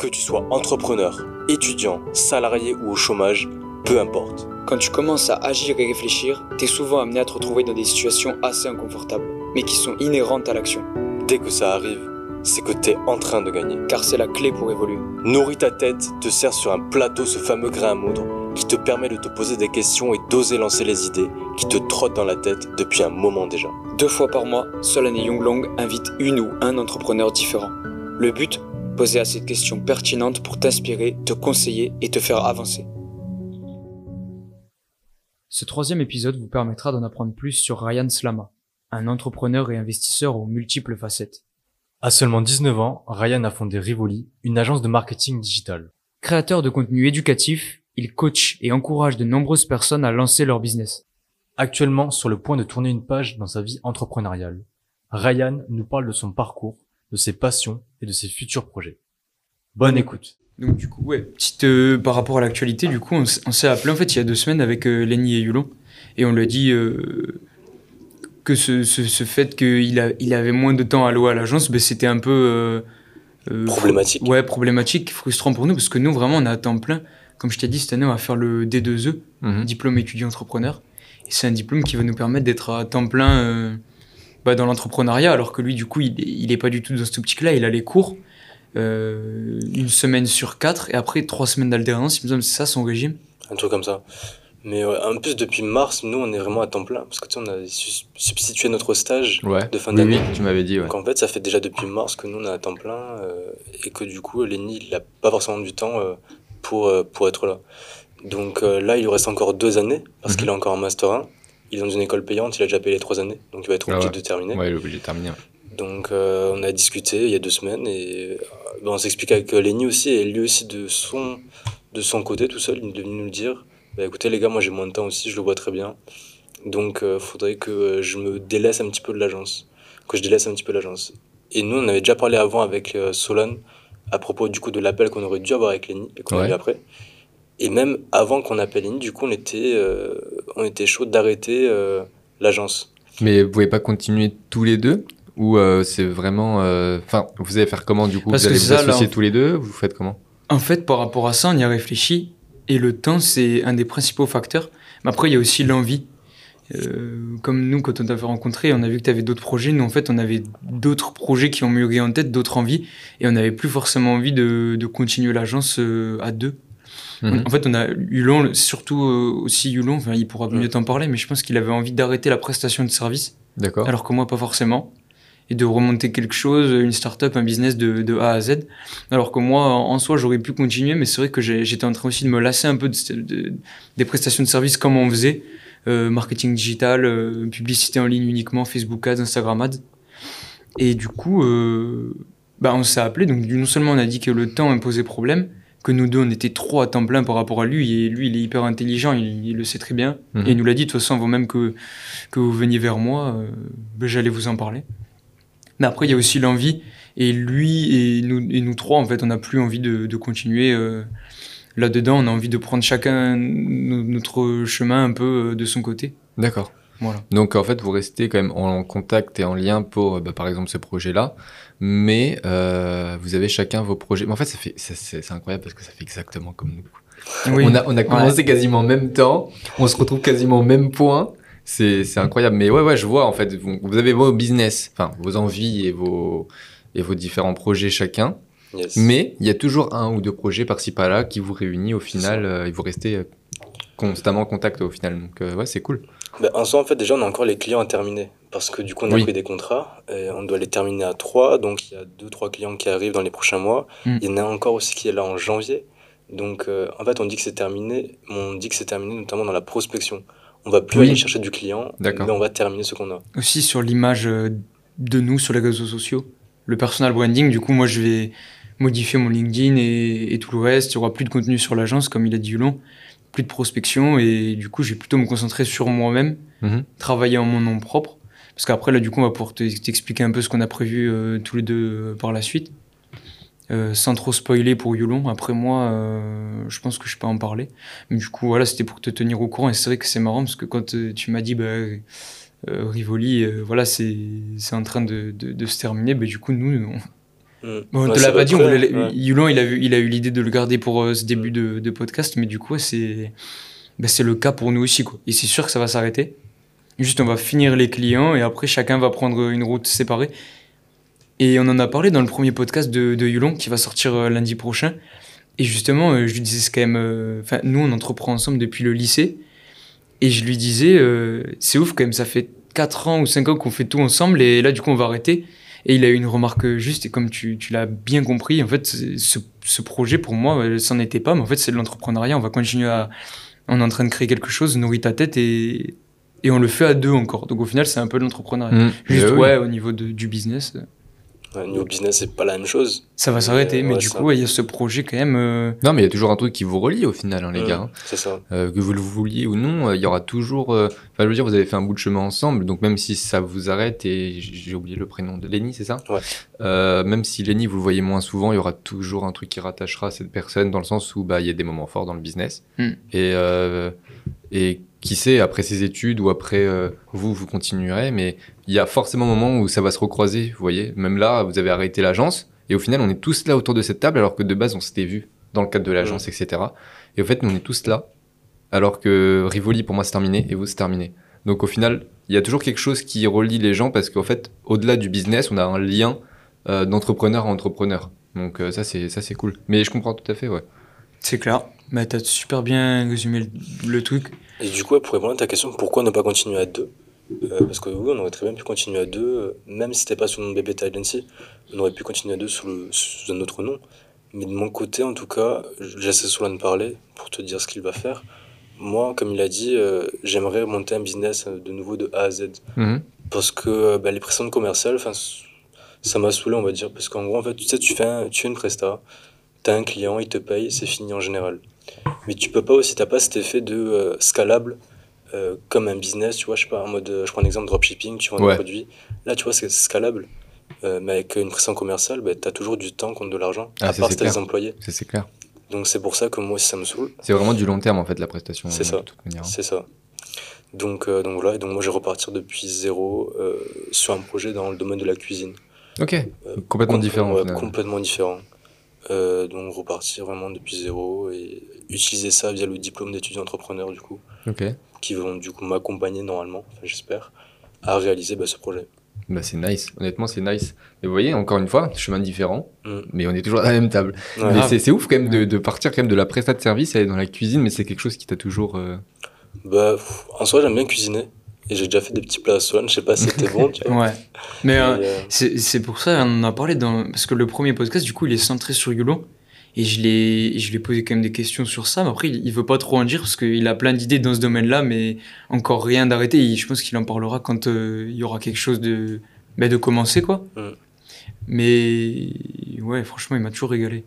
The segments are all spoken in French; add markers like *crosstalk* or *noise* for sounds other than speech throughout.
Que tu sois entrepreneur, étudiant, salarié ou au chômage, peu importe. Quand tu commences à agir et réfléchir, t'es souvent amené à te retrouver dans des situations assez inconfortables, mais qui sont inhérentes à l'action. Dès que ça arrive, c'est que t'es en train de gagner. Car c'est la clé pour évoluer. Nourris ta tête, te sert sur un plateau ce fameux grain à moudre qui te permet de te poser des questions et d'oser lancer les idées qui te trottent dans la tête depuis un moment déjà. Deux fois par mois, Solane et Younglong invitent une ou un entrepreneur différent. Le but Poser assez de questions pertinentes pour t'inspirer, te conseiller et te faire avancer. Ce troisième épisode vous permettra d'en apprendre plus sur Ryan Slama, un entrepreneur et investisseur aux multiples facettes. À seulement 19 ans, Ryan a fondé Rivoli, une agence de marketing digital. Créateur de contenu éducatif, il coach et encourage de nombreuses personnes à lancer leur business. Actuellement sur le point de tourner une page dans sa vie entrepreneuriale, Ryan nous parle de son parcours, de ses passions et de ses futurs projets. Bonne écoute. Donc du coup, ouais, petite euh, par rapport à l'actualité, du coup, on, s'est appelé en fait il y a deux semaines avec euh, Lenny et Yulon et on lui a dit euh, que ce, ce, ce fait qu'il a, il avait moins de temps à louer à l'agence, ben, c'était un peu euh, euh, Problématique. Ouais, problématique, frustrant pour nous parce que nous vraiment on a à temps plein. Comme je t'ai dit, cette année on va faire le D2E, Mhm. diplôme étudiant entrepreneur, et c'est un diplôme qui va nous permettre d'être à temps plein euh, bah, dans l'entrepreneuriat, alors que lui du coup il, il est pas du tout dans cette optique-là, il a les cours. euh, une semaine sur quatre et après trois semaines d'alternance, il me semble c'est ça son régime? Un truc comme ça. Mais ouais, en plus, depuis mars, nous, on est vraiment à temps plein. Parce que tu sais, on a su- substitué notre stage Ouais. de fin Oui, d'année. oui, tu m'avais dit, ouais. Donc en fait, ça fait déjà depuis mars que nous, on est à temps plein. euh, et que du coup, Lenny, il n'a pas forcément du temps euh, pour, euh, pour être là. Donc euh, là, il lui reste encore deux années. Parce Mhm. qu'il est encore en Master 1. Il est dans une école payante. Il a déjà payé les trois années. Donc il va être Ah obligé ouais. de terminer. Ouais, il est obligé de terminer. ouais. Donc euh, on a discuté il y a deux semaines et euh, ben, on s'explique avec euh, Lenny aussi et lui aussi de son, de son côté tout seul, il est venu nous dire bah, écoutez les gars, moi j'ai moins de temps aussi, je le vois très bien. Donc euh, faudrait que je me délaisse un petit peu de l'agence, que je délaisse un petit peu l'agence. Et nous on avait déjà parlé avant avec Solon à propos du coup de l'appel qu'on aurait dû avoir avec Lenny et qu'on a eu après. Et même avant qu'on appelle Lenny, du coup on était, euh, on était chaud d'arrêter euh, l'agence. Mais vous pouvez pas continuer tous les deux? Ou euh, c'est vraiment. euh, Enfin, vous allez faire comment du coup? Parce Vous que allez vous ça, associer tous les deux? Vous faites comment? En fait, par rapport à ça, on y a réfléchi et le temps, c'est un des principaux facteurs. Mais après, il y a aussi l'envie. Euh, comme nous, quand on t'avait rencontré, on a vu que tu avais d'autres projets. Nous, en fait, on avait d'autres projets qui ont mûri en tête, d'autres envies, et on n'avait plus forcément envie de, de continuer l'agence euh, à deux. Mhm. En fait, on a Hulon, surtout euh, aussi Hulon, enfin, il pourra mieux t'en parler, mais je pense qu'il avait envie d'arrêter la prestation de service, D'accord. alors que moi, pas forcément, et de remonter quelque chose, une start-up, un business de, de A à Z. Alors que moi, en soi, j'aurais pu continuer, mais c'est vrai que j'étais en train aussi de me lasser un peu de, ce- de- des prestations de service comme on faisait, euh, marketing digital, euh, publicité en ligne uniquement, Facebook Ads, Instagram Ads. Et du coup, bah, on s'est appelé. Donc, non seulement on a dit que le temps imposait problème, que nous deux, on était trop à temps plein par rapport à lui, et lui, il est hyper intelligent, il, il le sait très bien. Mhm. Et il nous l'a dit, de toute façon, avant même que, que vous veniez vers moi, euh, ben, j'allais vous en parler. Mais après, il y a aussi l'envie, et lui et nous, et nous trois, en fait, on n'a plus envie de, de continuer euh, là-dedans, on a envie de prendre chacun no- notre chemin un peu euh, de son côté. D'accord. Voilà. Donc en fait, vous restez quand même en contact et en lien pour, bah, par exemple, ce projet-là, mais euh, vous avez chacun vos projets. Mais en fait, ça fait, ça- c'est c'est incroyable parce que ça fait exactement comme nous. Oui. On a, on a commencé quasiment en même temps, on se retrouve quasiment au même point. C'est c'est incroyable. Mais ouais, ouais, je vois en fait, vous, vous avez vos business, enfin vos envies et vos, et vos différents projets chacun. Yes. Mais il y a toujours un ou deux projets par-ci par-là qui vous réunissent au final euh, et vous restez euh, constamment en contact au final. Donc euh, ouais, c'est cool. Ben, en soi, en fait, déjà, on a encore les clients à terminer. Parce que du coup, on a Oui. pris des contrats. Et on doit les terminer à trois. Donc, il y a deux, trois clients qui arrivent dans les prochains mois. Mm. Il y en a encore aussi qui est là en janvier. Donc, euh, en fait, on dit que c'est terminé. mais On dit que c'est terminé notamment dans la prospection. On va plus Oui. aller chercher du client. Mais on va terminer ce qu'on a. aussi sur l'image euh, de nous sur les réseaux sociaux. Le personal branding, du coup, moi, je vais modifier mon LinkedIn et, et tout le reste. Il n'y aura plus de contenu sur l'agence, comme il a dit Hulon, plus de prospection. Et du coup, je vais plutôt me concentrer sur moi-même, Mhm. travailler en mon nom propre. Parce qu'après, là, du coup, on va pouvoir te- t'expliquer un peu ce qu'on a prévu euh, tous les deux euh, par la suite. Euh, sans trop spoiler pour Yulon. Après moi, je pense que je peux en parler. Mais du coup, voilà, c'était pour te tenir au courant. Et c'est vrai que c'est marrant parce que quand tu m'as dit, bah, Rivoli, voilà, c'est c'est en train de, de, de se terminer. Bah, du coup, nous, on, Mm. Bon, on Ouais, te ça l'a pas dit, on ouais. Yulon, il a, eu, il a eu l'idée de le garder pour euh, ce début de, de podcast, mais du coup, ouais, c'est bah, c'est le cas pour nous aussi. Quoi. Et c'est sûr que ça va s'arrêter. Juste, on va finir les clients et après, chacun va prendre une route séparée. Et on en a parlé dans le premier podcast de, de Yulon qui va sortir euh, lundi prochain. Et justement, euh, je lui disais, c'est quand même. Enfin, nous, on entreprend ensemble depuis le lycée. Et je lui disais, c'est ouf quand même, ça fait 4 ans ou 5 ans qu'on fait tout ensemble et là, du coup, on va arrêter. Et il a eu une remarque juste, et comme tu, tu l'as bien compris, en fait, ce, ce projet, pour moi, euh, c'en était pas, mais en fait, c'est de l'entrepreneuriat. On va continuer à. On est en train de créer quelque chose, nourrit ta tête, et, et on le fait à deux encore. Donc au final, c'est un peu de l'entrepreneuriat. Mm. Juste, Eh oui. ouais, au niveau de- du business, Ouais, niveau business, c'est pas la même chose. ça va s'arrêter, mais ouais, du ça. coup, il y a ce projet quand même. euh, Non, mais il y a toujours un truc qui vous relie au final, hein, les Mm, gars. hein. C'est ça. Euh, que vous le vouliez ou non, euh, il y aura toujours. euh, Enfin, je veux dire, vous avez fait un bout de chemin ensemble, donc même si ça vous arrête, et j'ai oublié le prénom de Lenny, c'est ça? Ouais. Euh, Même si Lenny, vous le voyez moins souvent, il y aura toujours un truc qui rattachera cette personne, dans le sens où bah, il y a des moments forts dans le business. Mm. Et, euh, et qui sait, après ses études ou après euh, vous, vous continuerez, mais il y a forcément un moment où ça va se recroiser, vous voyez. Même là, vous avez arrêté l'agence, et au final, on est tous là autour de cette table, alors que de base, on s'était vu dans le cadre de l'agence, etc. Et au fait, nous, on est tous là, alors que Rivoli, pour moi, c'est terminé, et vous, c'est terminé. Donc au final, il y a toujours quelque chose qui relie les gens, parce qu'en fait, au-delà du business, on a un lien euh, d'entrepreneur à entrepreneur. Donc euh, ça, c'est ça c'est cool. Mais je comprends tout à fait, ouais. C'est clair. Mais t'as super bien résumé le, le truc. Et du coup, pour répondre à ta question, pourquoi ne pas continuer à deux? Euh, Parce que oui, on aurait très bien pu continuer à deux, euh, même si c'était pas sous le nom de BB Agency, on aurait pu continuer à deux sous, le- sous un autre nom. Mais de mon côté, en tout cas, je laisse Solane parler pour te dire ce qu'il va faire. Moi, comme il a dit, euh, j'aimerais monter un business de nouveau de A à Z. Mhm. Parce que bah, les précédentes commerciales, ça m'a saoulé, on va dire. Parce qu'en gros, en fait, tu sais, tu fais, un- tu fais une presta, t'as un client, il te paye, c'est fini en général. Mais tu peux pas aussi, t'as pas cet effet de euh, scalable euh, comme un business, tu vois, je sais pas, en mode, euh, je prends un exemple dropshipping, tu vends Ouais. des produits. Là, tu vois, c'est scalable. Euh, mais avec une prestation commerciale, bah, t'as toujours du temps contre de l'argent, Ah, à part si des employés. C'est clair. Donc c'est pour ça que moi aussi ça me saoule. C'est vraiment du long terme, en fait, la prestation. C'est ça. C'est ça. Donc, euh, donc voilà, et donc moi je vais repartir depuis zéro sur un projet dans le domaine de la cuisine. Ok, complètement Com- différent. complètement différent. Euh, donc repartir vraiment depuis zéro et utiliser ça via le diplôme d'étudiant entrepreneur du coup, Ok. qui vont du coup m'accompagner normalement, enfin, j'espère, à réaliser bah, ce projet. Bah, c'est nice. Honnêtement, c'est nice. Mais vous voyez, encore une fois, chemin différent, Mm. mais on est toujours à la même table. Ouais. mais c'est c'est ouf quand même de, de partir quand même de la prestat de service, aller dans la cuisine, mais c'est quelque chose qui t'a toujours. euh, Bah, en soi j'aime bien cuisiner et j'ai déjà fait des petits plats à Swan, je sais pas si c'était bon, tu *laughs* vois. Ouais. Mais euh, euh, c'est pour ça, on en a parlé dans. Parce que le premier podcast, du coup, il est centré sur Yulon. Et je lui ai posé quand même des questions sur ça. Mais après, il, il veut pas trop en dire parce qu'il a plein d'idées dans ce domaine-là, mais encore rien d'arrêté. Je pense qu'il en parlera quand euh, il y aura quelque chose de, bah, de commencer, quoi. Mm. Mais ouais, franchement, il m'a toujours régalé.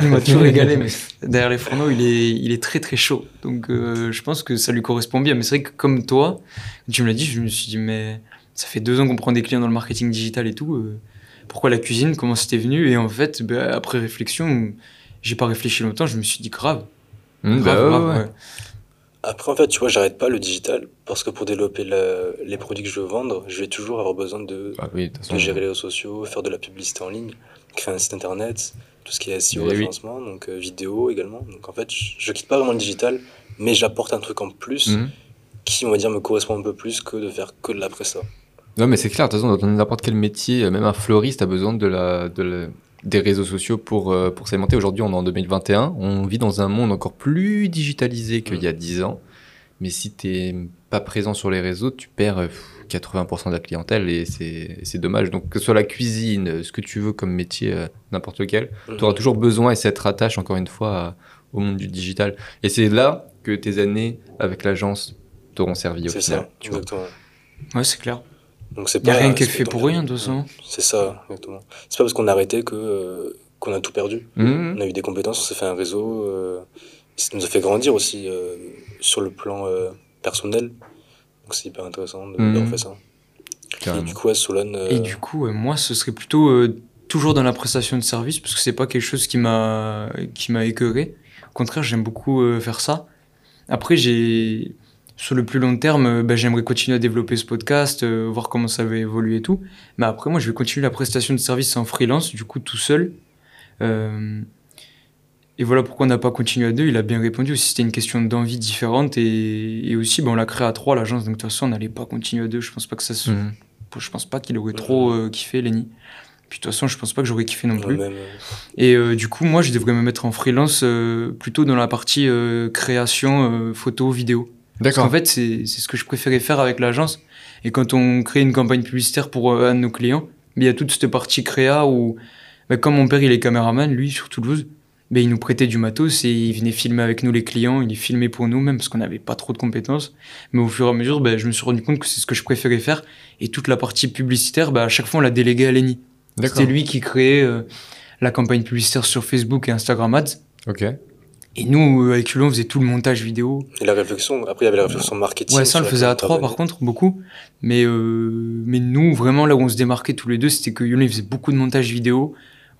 Il m'a toujours *laughs* régalé, mais derrière les fourneaux, il est, il est très très chaud. Donc euh, je pense que ça lui correspond bien. Mais c'est vrai que comme toi, tu me l'as dit, je me suis dit, mais ça fait deux ans qu'on prend des clients dans le marketing digital et tout. euh, pourquoi la cuisine Comment c'était venu? Et en fait, ben, après réflexion, j'ai pas réfléchi longtemps, je me suis dit grave. grave, bah, ouais, grave, ouais. ouais. Après, en fait, tu vois, j'arrête pas le digital parce que pour développer le- les produits que je veux vendre, je vais toujours avoir besoin de, Bah oui, de toute façon. de gérer les réseaux sociaux, faire de la publicité en ligne, créer un site internet, tout ce qui est SEO, Eh oui. référencement, donc euh, vidéo également. Donc en fait, je, je quitte pas vraiment le digital, mais j'apporte un truc en plus Mhm. qui, on va dire, me correspond un peu plus que de faire que de la presta. Non, mais c'est clair, de toute façon, dans n'importe quel métier, euh, même un fleuriste a besoin de la, de la- des réseaux sociaux pour, euh, pour s'alimenter. Aujourd'hui, on est en 2021, on vit dans un monde encore plus digitalisé qu'il y a 10 ans. Mais si t'es pas présent sur les réseaux, tu perds 80% de la clientèle et c'est c'est dommage. Donc, que ce soit la cuisine, euh, ce que tu veux comme métier, euh, n'importe lequel, Mhm. tu auras toujours besoin et cette rattache, encore une fois, à- au monde du digital. Et c'est là que tes années avec l'agence t'auront servi au C'est final. ça, tu vois. exactement. Ouais, c'est clair. Donc c'est Y a pas- rien qui est c'est fait pas- pour rien, de façon. C'est ça, exactement. C'est pas parce qu'on a arrêté que euh, qu'on a tout perdu. Mhm. On a eu des compétences, on s'est fait un réseau. euh, ça nous a fait grandir aussi euh, sur le plan euh, personnel. Donc c'est hyper intéressant de- Mhm. d'avoir fait ça. Et du coup, à Solon, euh, Et du coup, euh, moi, ce serait plutôt euh, toujours dans la prestation de service, parce que c'est pas quelque chose qui m'a qui m'a écœuré. Au contraire, j'aime beaucoup euh, faire ça. Après, j'ai sur le plus long terme, ben, j'aimerais continuer à développer ce podcast, euh, voir comment ça va évoluer et tout. Mais après, moi, je vais continuer la prestation de service en freelance, du coup, tout seul. Et voilà pourquoi on n'a pas continué à deux. Il a bien répondu aussi. C'était une question d'envie différente. Et, et aussi, ben, on l'a créé à trois, l'agence. Donc, de toute façon, on n'allait pas continuer à deux. Je pense pas que ça se... Mhm. Je pense pas qu'il aurait trop euh, kiffé, Lenny. Puis, de toute façon, je pense pas que j'aurais kiffé non plus. Même, Et euh, du coup, moi, je devrais me mettre en freelance euh, plutôt dans la partie euh, création, euh, photo, vidéo. Parce D'accord. qu'en fait, c'est c'est ce que je préférais faire avec l'agence. Et quand on crée une campagne publicitaire pour euh, un de nos clients, mais il y a toute cette partie créa où, bah, comme mon père, il est caméraman, lui, sur Toulouse, bah, il nous prêtait du matos et il venait filmer avec nous les clients, il filmait pour nous même parce qu'on n'avait pas trop de compétences. Mais au fur et à mesure, bah, je me suis rendu compte que c'est ce que je préférais faire. Et toute la partie publicitaire, bah, à chaque fois, on l'a délégué à Lenny. C'était lui qui créait euh, la campagne publicitaire sur Facebook et Instagram Ads. Ok. Et nous, euh, avec Hulot, on faisait tout le montage vidéo. Et la réflexion, après il y avait la réflexion marketing. Ouais, ça, on le faisait à trois par contre, beaucoup. Mais, euh, mais nous, vraiment, là où on se démarquait tous les deux, c'était que Hulot, il faisait beaucoup de montage vidéo.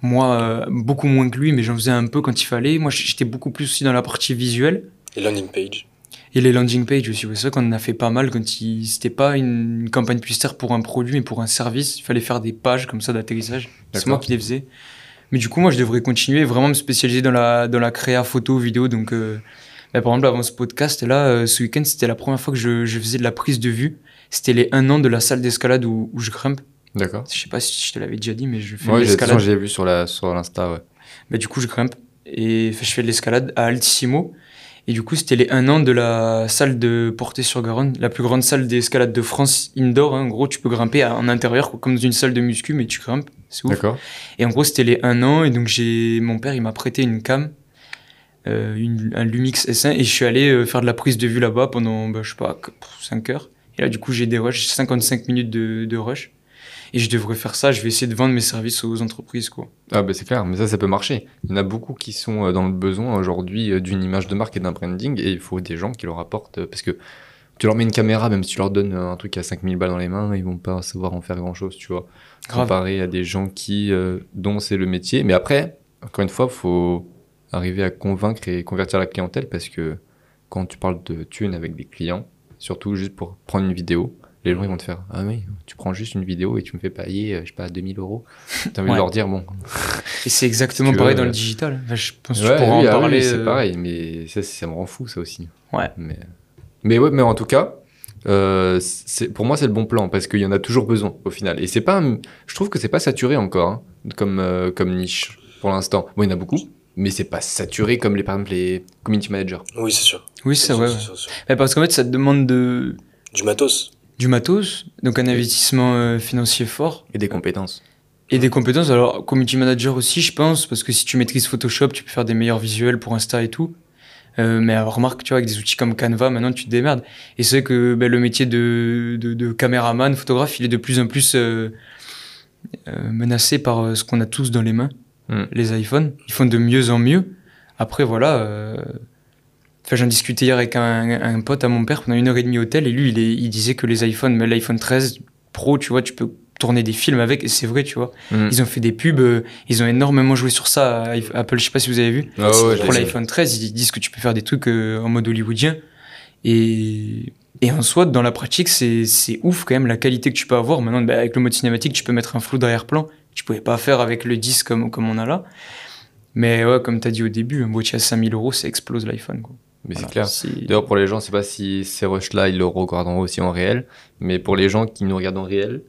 Moi, euh, beaucoup moins que lui, mais j'en faisais un peu quand il fallait. Moi, j'étais beaucoup plus aussi dans la partie visuelle. Et landing page. Et les landing pages aussi, c'est vrai qu'on en a fait pas mal quand il... c'était pas une campagne publicitaire pour un produit, mais pour un service. Il fallait faire des pages comme ça d'atterrissage. C'est moi qui les faisais. Mais du coup, moi, je devrais continuer vraiment me spécialiser dans la, dans la créa photo, vidéo. Donc, euh, bah, par exemple, avant ce podcast, là, euh, ce week-end, c'était la première fois que je, je faisais de la prise de vue. C'était les un an de la salle d'escalade où, où je grimpe. D'accord. Je sais pas si je te l'avais déjà dit, mais je fais Ouais, de l'escalade. j'ai vu sur la sur l'insta, ouais. Bah, du coup, je grimpe et je fais de l'escalade à Altissimo. Et du coup, c'était les un an de la salle de Portée-sur-Garonne, la plus grande salle d'escalade de France indoor. hein. En gros, tu peux grimper à- en intérieur, comme dans une salle de muscu, mais tu grimpes. C'est ouf. D'accord. Et en gros, c'était les un an. Et donc, j'ai mon père, il m'a prêté une cam, euh, une, un Lumix S1, et je suis allé euh, faire de la prise de vue là-bas pendant, bah, je sais pas, 5 heures. Et là, du coup, j'ai des rushs, 55 minutes de, de rush. Et je devrais faire ça. Je vais essayer de vendre mes services aux entreprises, quoi. Ah bah c'est clair, mais ça, ça peut marcher. Il y en a beaucoup qui sont euh, dans le besoin aujourd'hui euh, d'une image de marque et d'un branding, et il faut des gens qui leur apportent, euh, parce que tu leur mets une caméra, même si tu leur donnes un truc à 5000 balles dans les mains, ils vont pas savoir en faire grand chose, tu vois. Grave. Comparé à des gens qui, euh, dont c'est le métier. Mais après, encore une fois, faut arriver à convaincre et convertir la clientèle, parce que quand tu parles de thunes avec des clients, surtout juste pour prendre une vidéo, les gens ils vont te faire Ah oui, tu prends juste une vidéo et tu me fais payer, euh, je sais pas, 2000 euros. T'as envie Ouais. de leur dire, bon, Et c'est exactement pareil veux, dans le euh, digital. Enfin, je pense que Ouais, tu pourras oui, en ah oui, c'est euh, pareil, mais ça, ça me rend fou, ça aussi. Ouais. Mais, mais ouais, mais en tout cas, euh, pour moi, c'est le bon plan parce qu'il y en a toujours besoin au final. Et c'est pas, un- je trouve que c'est pas saturé encore hein, comme, euh, comme niche pour l'instant. Bon, il y en a beaucoup, mais c'est pas saturé comme les, par exemple, les community managers. Oui, c'est sûr. Oui, c'est sûr, vrai. Ouais, Parce qu'en fait, ça te demande de, Du matos. Du matos, donc un investissement euh, financier fort Et des compétences. et des compétences. Alors, community manager aussi, je pense, parce que si tu maîtrises Photoshop, tu peux faire des meilleurs visuels pour Insta et tout. Euh, mais remarque, tu vois, avec des outils comme Canva, maintenant tu te démerdes. Et c'est vrai que ben, le métier de, de, de caméraman, photographe, il est de plus en plus euh, euh, menacé par ce qu'on a tous dans les mains, Mm. les iPhones. Ils font de mieux en mieux. Après, voilà. Enfin, j'en discutais hier avec un, un pote à mon père pendant une heure et demie au tel, et lui, il, est- il disait que les iPhones, mais l'iPhone 13 Pro, tu vois, tu peux tourner des films avec, et c'est vrai, tu vois. Mm. Ils ont fait des pubs, euh, ils ont énormément joué sur ça Apple, je sais pas si vous avez vu. Ah ouais, Pour l'iPhone 13, ils disent que tu peux faire des trucs euh, en mode hollywoodien. Et, et en soi, dans la pratique, c'est c'est ouf quand même la qualité que tu peux avoir. Maintenant, bah, avec le mode cinématique, tu peux mettre un flou d'arrière-plan. Tu pouvais pas faire avec le 10 comme, comme on a là. Mais ouais, comme tu as dit au début, un boîtier à 5000 euros, ça explose l'iPhone. quoi. Mais Voilà, c'est clair. D'ailleurs, pour les gens, je sais pas si ces rushs-là, ils le regarderont aussi en réel, mais pour les gens qui nous regardent en réel,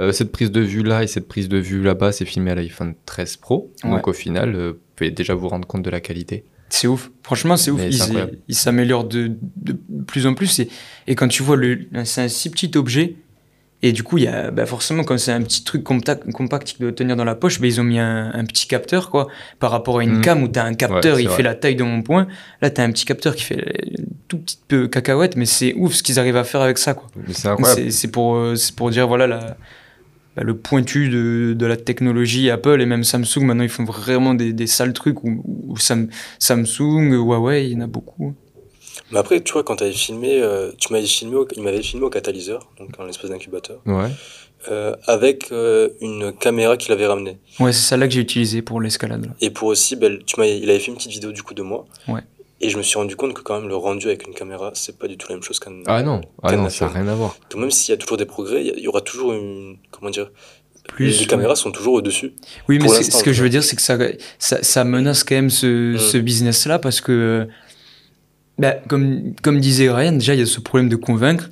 euh, cette prise de vue-là et cette prise de vue là-bas, c'est filmé à l'iPhone 13 Pro. Ouais. Donc au final, euh, vous pouvez déjà vous rendre compte de la qualité. C'est ouf. Franchement, c'est ouf. Ils- s'améliorent de, de plus en plus. Et, et quand tu vois le, c'est un si petit objet. Et du coup, il y a, bah forcément, quand c'est un petit truc compact, compact qui doit tenir dans la poche, bah ils ont mis un, un petit capteur, quoi. Par rapport à une Mhm. cam où t'as un capteur, Ouais, il vrai. fait la taille de mon poing. Là, t'as un petit capteur qui fait une tout petit peu cacahuète, mais c'est ouf ce qu'ils arrivent à faire avec ça, quoi. C'est pour, euh, c'est pour dire, voilà, la, bah, le pointu de, de la technologie Apple et même Samsung. Maintenant, ils font vraiment des, des sales trucs où, où Sam- Samsung, Huawei, il y en a beaucoup. Mais après, tu vois, quand tu avais filmé, euh, tu m'avais filmé, au- il m'avait filmé au catalyseur, donc en espèce d'incubateur, Ouais. euh, avec euh, une caméra qu'il avait ramenée. Ouais, c'est celle-là que j'ai utilisé pour l'escalade. Et pour aussi, ben, tu m'as, il avait fait une petite vidéo du coup de moi. Ouais. Et je me suis rendu compte que quand même le rendu avec une caméra, c'est pas du tout la même chose qu'un. Ah non, ah non ça n'a rien à voir. Donc même s'il y a toujours des progrès, il y aura toujours une. Comment dire Plus, Les caméras sont toujours au-dessus. Oui, mais ce que je veux dire, c'est que ça, ça, ça menace quand même ce, Mm. ce business-là parce que, bah, comme, comme disait Ryan, déjà, il y a ce problème de convaincre.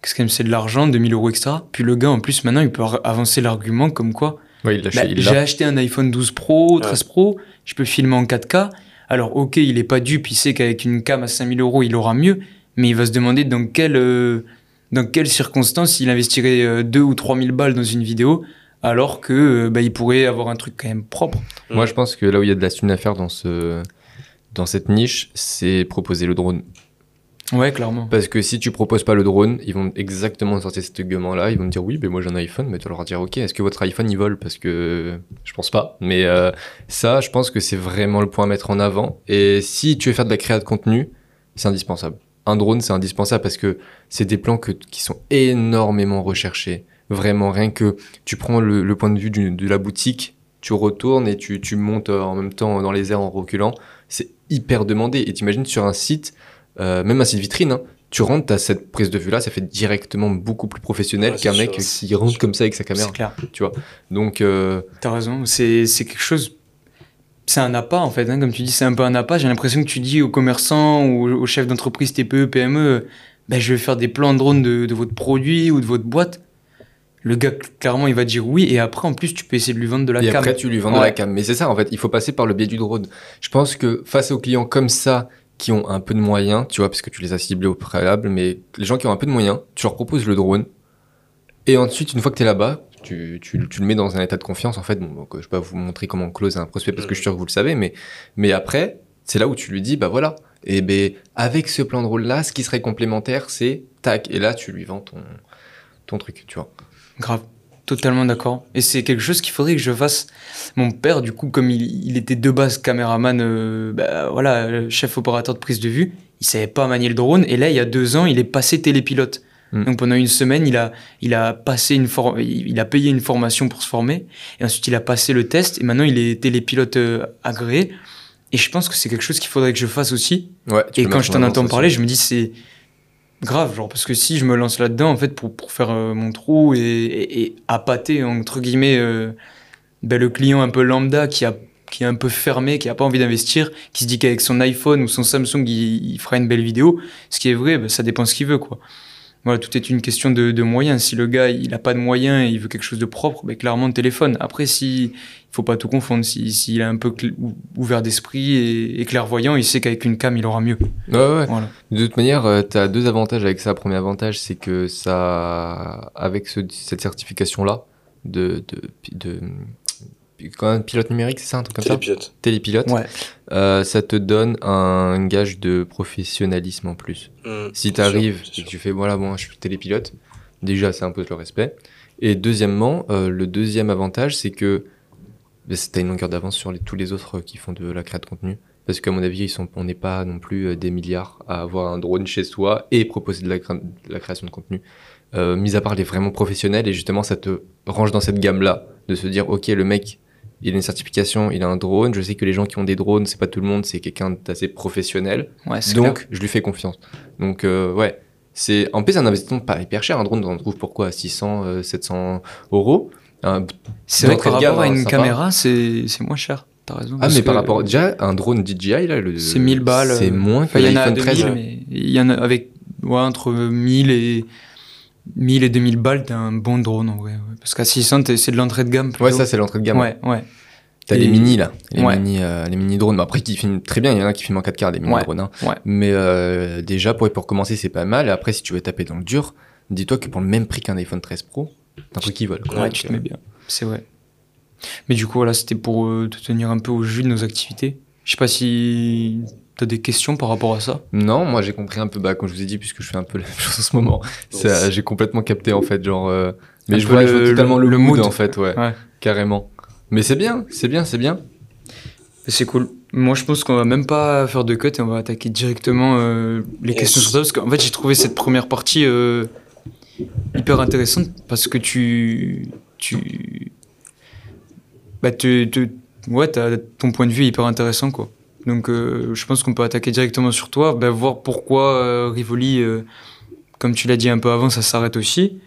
Parce que c'est de l'argent, 2000 euros extra. Puis le gars, en plus, maintenant, il peut avancer l'argument comme quoi l'a bah, il j'ai acheté un iPhone 12 Pro, 13 Pro, je peux filmer en 4K. Alors, ok, il est pas dupe, il sait qu'avec une cam à 5000 euros, il aura mieux. Mais il va se demander dans quelle, euh, dans quelles circonstances il investirait euh, 2 ou 3000 balles dans une vidéo alors que euh, bah, il pourrait avoir un truc quand même propre. Moi, je pense que là où il y a de la thune à faire dans, ce, dans cette niche, c'est proposer le drone. Ouais, clairement. Parce que si tu proposes pas le drone, ils vont exactement sortir cet argument-là. Ils vont te dire oui, mais moi j'ai un iPhone, mais tu vas leur dire ok, est-ce que votre iPhone il vole? Parce que je pense pas. Mais euh, ça, je pense que c'est vraiment le point à mettre en avant. Et si tu veux faire de la création de contenu, c'est indispensable. Un drone, c'est indispensable parce que c'est des plans que, qui sont énormément recherchés. Vraiment, rien que tu prends le, le point de vue du- de la boutique, tu retournes et tu, tu montes en même temps dans les airs en reculant. C'est hyper demandé. Et t'imagines sur un site, euh, même un site vitrine, hein, tu rentres, t'as cette prise de vue-là, ça fait directement beaucoup plus professionnel Ouais, qu'un mec sûr, qui rentre sûr. comme ça avec sa caméra. C'est clair. Donc, euh, T'as raison. C'est c'est quelque chose. C'est un appât en fait, hein, comme tu dis, c'est un peu un appât. J'ai l'impression que tu dis aux commerçants ou aux chefs d'entreprise TPE, PME, ben, je vais faire des plans drone de, de votre produit ou de votre boîte. Le gars, clairement, il va dire oui. Et après, en plus, tu peux essayer de lui vendre de la et cam. après, tu lui vends de la cam. Mais c'est ça, en fait, il faut passer par le biais du drone. Je pense que face aux clients comme ça, qui ont un peu de moyens, tu vois, parce que tu les as ciblés au préalable, mais les gens qui ont un peu de moyens, tu leur proposes le drone. Et ensuite, une fois que tu es là-bas, tu, tu, tu le mets dans un état de confiance. En fait, bon, donc, je vais pas vous montrer comment on close un prospect parce que je suis sûr que vous le savez, mais, mais après, c'est là où tu lui dis, bah voilà. Et ben, avec ce plan de rôle-là, ce qui serait complémentaire, c'est tac. Et là, tu lui vends ton, ton truc, tu vois. Grave. Totalement d'accord. Et c'est quelque chose qu'il faudrait que je fasse. Mon père, du coup, comme il, il était de base caméraman, euh, bah, voilà, chef opérateur de prise de vue, il savait pas manier le drone. Et là, il y a deux ans, il est passé télépilote. Mm. Donc pendant une semaine, il a, il a passé une for- il a payé une formation pour se former. Et ensuite, il a passé le test. Et maintenant, il est télépilote euh, agréé. Et je pense que c'est quelque chose qu'il faudrait que je fasse aussi. Ouais, Et quand je en t'en entends parler, je me dis c'est grave, genre parce que si je me lance là-dedans en fait pour, pour faire euh, mon trou et, et, et appâter entre guillemets euh, ben, le client un peu lambda qui a qui est un peu fermé, qui a pas envie d'investir, qui se dit qu'avec son iPhone ou son Samsung il, fera une belle vidéo, ce qui est vrai, ben, ça dépend ce qu'il veut quoi. Voilà, tout est une question de, de moyens. Si le gars il a pas de moyens et il veut quelque chose de propre, ben, clairement le téléphone. Après si il faut pas tout confondre, si s'il est un peu ouvert d'esprit et, et clairvoyant, il sait qu'avec une cam il aura mieux. Ouais, ouais. Voilà. De toute manière, tu as deux avantages avec ça. Premier avantage, c'est que ça, avec ce- cette certification-là, de, de, de, quand même, pilote numérique, c'est ça, un truc comme Télépilote. ça Télépilote. Ouais. Euh, ça te donne un gage de professionnalisme en plus. Mmh, Si tu arrives et tu fais, voilà, bon, je suis télépilote, déjà, ça impose le respect. Et deuxièmement, euh, le deuxième avantage, c'est que tu as une longueur d'avance sur les- tous les autres qui font de la création de contenu. Parce qu'à mon avis, ils sont, on n'est pas non plus euh, des milliards à avoir un drone chez soi et proposer de la, cré- de la création de contenu. Euh, mis à part les vraiment professionnels, et justement, ça te range dans cette gamme-là, de se dire, ok, le mec, il a une certification, il a un drone. Je sais que les gens qui ont des drones, c'est pas tout le monde, c'est quelqu'un d'assez professionnel. Ouais, c'est Donc, clair. je lui fais confiance. Donc, euh, ouais. C'est, en plus, un investissement pas hyper cher. Un drone, on en trouve pourquoi à 600, euh, 700 euros. Un- C'est vrai que par rapport à hein, une sympa. caméra, c'est moins cher. T'as raison. Ah, mais par rapport, déjà, un drone DJI, là, le, C'est 1000 balles. C'est euh, moins que enfin, l'iPhone 13. 2000, mais il y en a avec ouais, entre 1000 et 1000 et 2000 balles, t'as un bon drone en vrai. ouais. Parce qu'à 600, t'es- c'est de l'entrée de gamme. Ouais, ça, c'est l'entrée de gamme. Ouais, ouais. T'as les mini, là. Les Ouais. mini, euh, les mini drones. Après, qui filment très bien. Il y en a qui filment en 4K, des mini Ouais. drones. hein. Ouais. Mais euh, déjà, pour, pour commencer, c'est pas mal. Et après, si tu veux taper dans le dur, dis-toi que pour le même prix qu'un iPhone 13 Pro, t'as un truc qui vole. quoi. Ouais, tu te euh, mets bien. C'est vrai. Mais du coup, voilà, c'était pour euh, te tenir un peu au jus de nos activités. Je sais pas si t'as des questions par rapport à ça? Non, moi j'ai compris un peu, bah, comme je vous ai dit, puisque je fais un peu la même chose en ce moment, j'ai complètement capté en fait, genre. euh, mais je vois, le- je vois totalement le, le mood, mood. en fait, ouais, Ouais. carrément. Mais c'est bien, c'est bien, c'est bien. C'est cool. Moi, je pense qu'on va même pas faire de cut et on va attaquer directement euh, les Yes. questions sur ça. Parce qu'en fait, j'ai trouvé cette première partie euh, hyper intéressante parce que tu. tu bah, tu, tu- ouais, t'as- ton point de vue est hyper intéressant, quoi. Donc euh, je pense qu'on peut attaquer directement sur toi, ben, voir pourquoi euh, Rivoli, euh, comme tu l'as dit un peu avant, ça s'arrête aussi.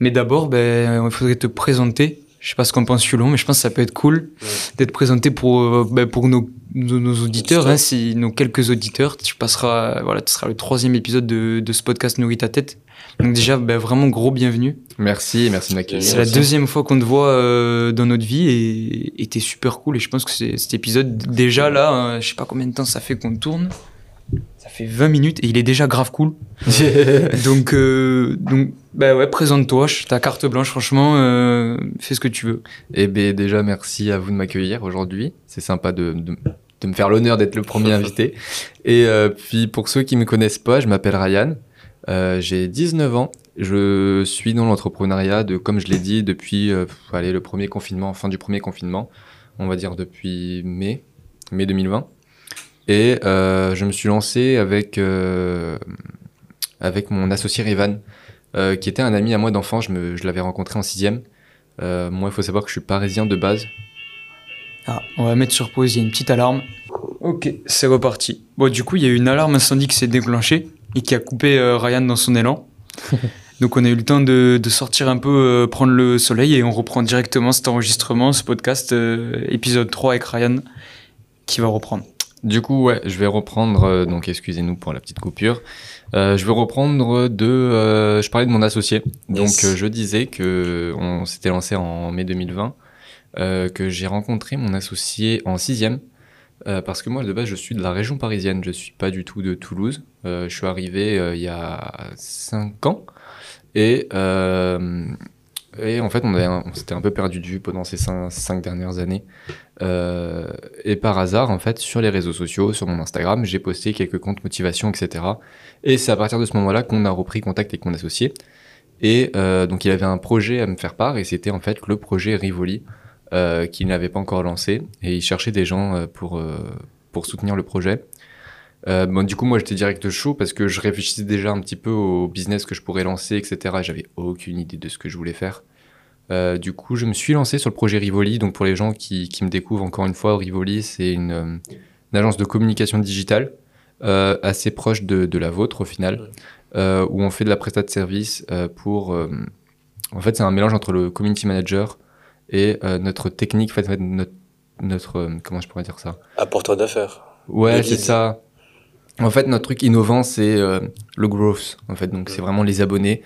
Mais d'abord, ben, il faudrait te présenter. Je sais pas ce qu'en pense Yulon, mais je pense que ça peut être cool Ouais. d'être présenté pour, euh, ben, pour nos, nos, nos auditeurs, hein, si, nos quelques auditeurs. Tu passeras, voilà, tu seras le troisième épisode de, de ce podcast Nourris ta tête. Donc déjà, ben, vraiment gros bienvenue. Merci, merci de m'accueillir. C'est la deuxième fois qu'on te voit euh, dans notre vie et et t'es super cool. Et je pense que cet épisode, déjà là, hein, je sais pas combien de temps ça fait qu'on tourne. Ça fait 20 minutes et il est déjà grave cool. *laughs* donc, euh, donc bah ouais, présente-toi, ta carte blanche, franchement, euh, fais ce que tu veux. Eh bien, déjà, merci à vous de m'accueillir aujourd'hui. C'est sympa de, de, de me faire l'honneur d'être le premier *laughs* invité. Et euh, puis, pour ceux qui me connaissent pas, je m'appelle Ryan. J'ai 19 ans. Je suis dans l'entrepreneuriat, de, comme je l'ai dit, depuis allez, le premier confinement, fin du premier confinement, on va dire depuis mai, mai 2020. Et euh, je me suis lancé avec, euh, avec mon associé Rivan, euh, qui était un ami à moi d'enfance. Je, me- je l'avais rencontré en sixième. Euh, moi, il faut savoir que je suis parisien de base. Ah, on va mettre sur pause, il y a une petite alarme. Ok, c'est reparti. Bon, du coup, il y a eu une alarme incendie qui s'est déclenchée et qui a coupé euh, Ryan dans son élan. *laughs* Donc, on a eu le temps de, de sortir un peu, euh, prendre le soleil et on reprend directement cet enregistrement, ce podcast, euh, épisode 3 avec Ryan qui va reprendre. Du coup, ouais, je vais reprendre, euh, donc excusez-nous pour la petite coupure. Euh, je vais reprendre de. euh, je parlais de mon associé. Donc, Yes. euh, je disais que on s'était lancé en mai 2020, euh, que j'ai rencontré mon associé en sixième. euh, parce que moi, de base, je suis de la région parisienne, je suis pas du tout de Toulouse. Euh, je suis arrivé euh, il y a 5 ans. Et, euh, et en fait, on, s'était un peu perdu de vue pendant ces 5 dernières années. Euh, et par hasard, en fait, sur les réseaux sociaux, sur mon Instagram, j'ai posté quelques comptes motivation, etc. Et c'est à partir de ce moment-là qu'on a repris contact avec mon associé. Et euh, donc, il avait un projet à me faire part, et c'était en fait le projet Rivoli, euh, qu'il n'avait pas encore lancé. Et il cherchait des gens pour, pour soutenir le projet. Euh, bon, du coup, moi, j'étais direct chaud parce que je réfléchissais déjà un petit peu au business que je pourrais lancer, etc. J'avais aucune idée de ce que je voulais faire. Euh, du coup, je me suis lancé sur le projet Rivoli. Donc, pour les gens qui, qui me découvrent, encore une fois, Rivoli, c'est une, euh, une agence de communication digitale euh, assez proche de, de la vôtre, au final, euh, où on fait de la prestat de service euh, pour. euh, en fait, c'est un mélange entre le community manager et euh, notre technique, en fait, notre, notre comment je pourrais dire ça? Apporteur d'affaires. Ouais, c'est ça. En fait, notre truc innovant, c'est euh, le growth. En fait, donc c'est vraiment les abonnés,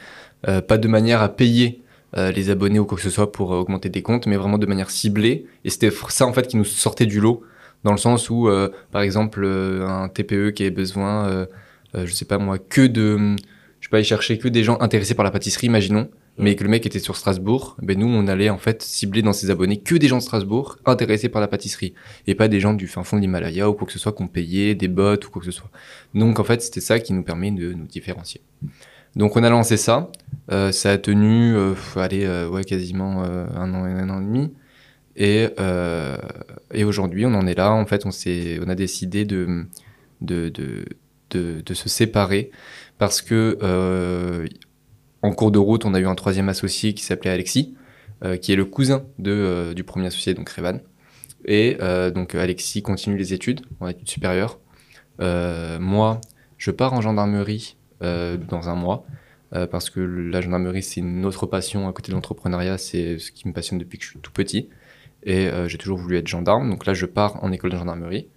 Euh, pas de manière à payer euh, les abonnés ou quoi que ce soit pour euh, augmenter des comptes, mais vraiment de manière ciblée. Et c'était ça en fait qui nous sortait du lot, dans le sens où, euh, par exemple, euh, un TPE qui avait besoin, je sais pas moi, que de, je sais pas, il cherchait que des gens intéressés par la pâtisserie, imaginons, mais que le mec était sur Strasbourg, ben nous on allait en fait cibler dans ses abonnés que des gens de Strasbourg intéressés par la pâtisserie et pas des gens du fin fond de l'Himalaya ou quoi que ce soit qu'on payait, des bots ou quoi que ce soit. Donc en fait, c'était ça qui nous permet de nous différencier. Donc on a lancé ça, Euh, ça a tenu, euh, aller, euh, ouais, quasiment euh, un an et un an et demi. Et, euh, et aujourd'hui, on en est là. En fait, on, s'est, on a décidé de, de, de, de, se séparer parce que en cours de route, on a eu un troisième associé qui s'appelait Alexis, euh, qui est le cousin de, euh, du premier associé, donc Revan. Et euh, donc Alexis continue les études en études supérieures. Euh, moi, je pars en gendarmerie euh, dans un mois parce que la gendarmerie c'est une autre passion à côté de l'entrepreneuriat, c'est ce qui me passionne depuis que je suis tout petit. Et j'ai toujours voulu être gendarme, donc là je pars en école de gendarmerie.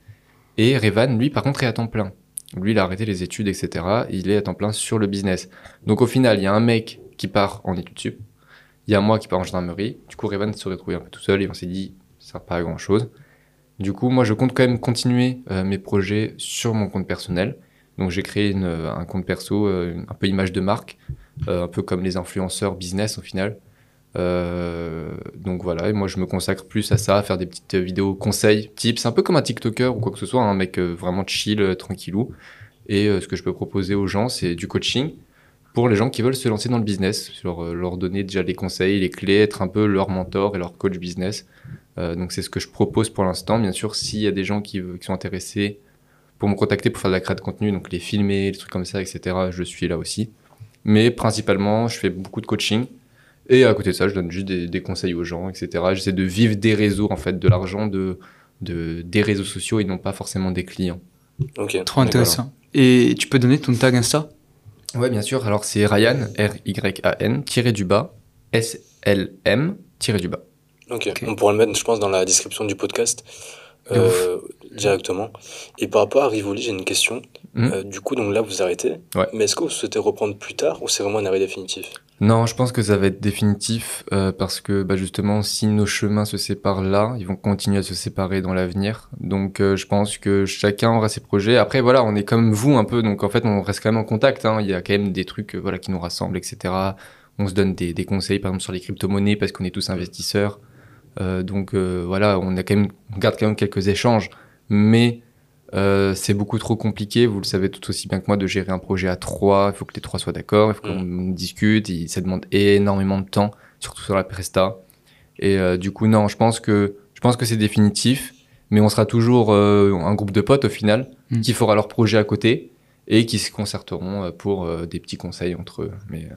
Et Revan, lui, par contre, est à temps plein. Lui, il a arrêté les études, etc. Il est à temps plein sur le business. Donc au final, il y a un mec qui part en études sup, il y a moi qui pars en gendarmerie. Du coup, Revan se retrouve un peu tout seul et on s'est dit, ça sert pas à grand chose. Du coup, moi, je compte quand même continuer euh, mes projets sur mon compte personnel. Donc, j'ai créé euh, un compte perso, euh, un peu image de marque, un peu comme les influenceurs business au final. Euh, donc voilà, et moi je me consacre plus à ça, à faire des petites vidéos conseils, tips, un peu comme un TikToker ou quoi que ce soit, un mec euh, vraiment chill, euh, tranquillou. Et ce que je peux proposer aux gens, c'est du coaching pour les gens qui veulent se lancer dans le business, leur, donner déjà les conseils, les clés, être un peu leur mentor et leur coach business. Donc c'est ce que je propose pour l'instant. Bien sûr, s'il y a des gens qui, qui sont intéressés pour me contacter pour faire de la création de contenu, donc les filmer, les trucs comme ça, etc., je suis là aussi. Mais principalement, je fais beaucoup de coaching. Et à côté de ça, je donne juste des, des conseils aux gens, etc. J'essaie de vivre des réseaux, en fait, de l'argent de, de, des réseaux sociaux et non pas forcément des clients. Ok. Trop intéressant. Et tu peux donner ton tag Insta? Ouais, bien sûr. Alors, c'est Ryan, R-Y-A-N, tiré du bas, S-L-M, tiré du bas. Ok. Ok. On pourra le mettre, je pense, dans la description du podcast euh, directement. Et par rapport à Rivoli, j'ai une question. Mhm. Euh, du coup, donc là, vous arrêtez. Ouais. Mais est-ce que vous souhaitez reprendre plus tard ou c'est vraiment un arrêt définitif Non, je pense que ça va être définitif euh, parce que bah, justement, si nos chemins se séparent là, ils vont continuer à se séparer dans l'avenir. Donc, euh, je pense que chacun aura ses projets. Après, voilà, on est comme vous un peu, donc en fait, on reste quand même en contact. hein. Il y a quand même des trucs, euh, voilà, qui nous rassemblent, etc. On se donne des, des conseils, par exemple sur les crypto-monnaies parce qu'on est tous investisseurs. Donc voilà, on a quand même, on garde quand même quelques échanges, mais euh, c'est beaucoup trop compliqué. Vous le savez tout aussi bien que moi de gérer un projet à trois. Il faut que les trois soient d'accord, il faut qu'on discute. Et ça demande énormément de temps, surtout sur la presta. Et euh, du coup, non, je pense que je pense que c'est définitif, mais on sera toujours euh, un groupe de potes au final Mm. qui fera leur projet à côté et qui se concerteront pour des petits conseils entre eux. Mais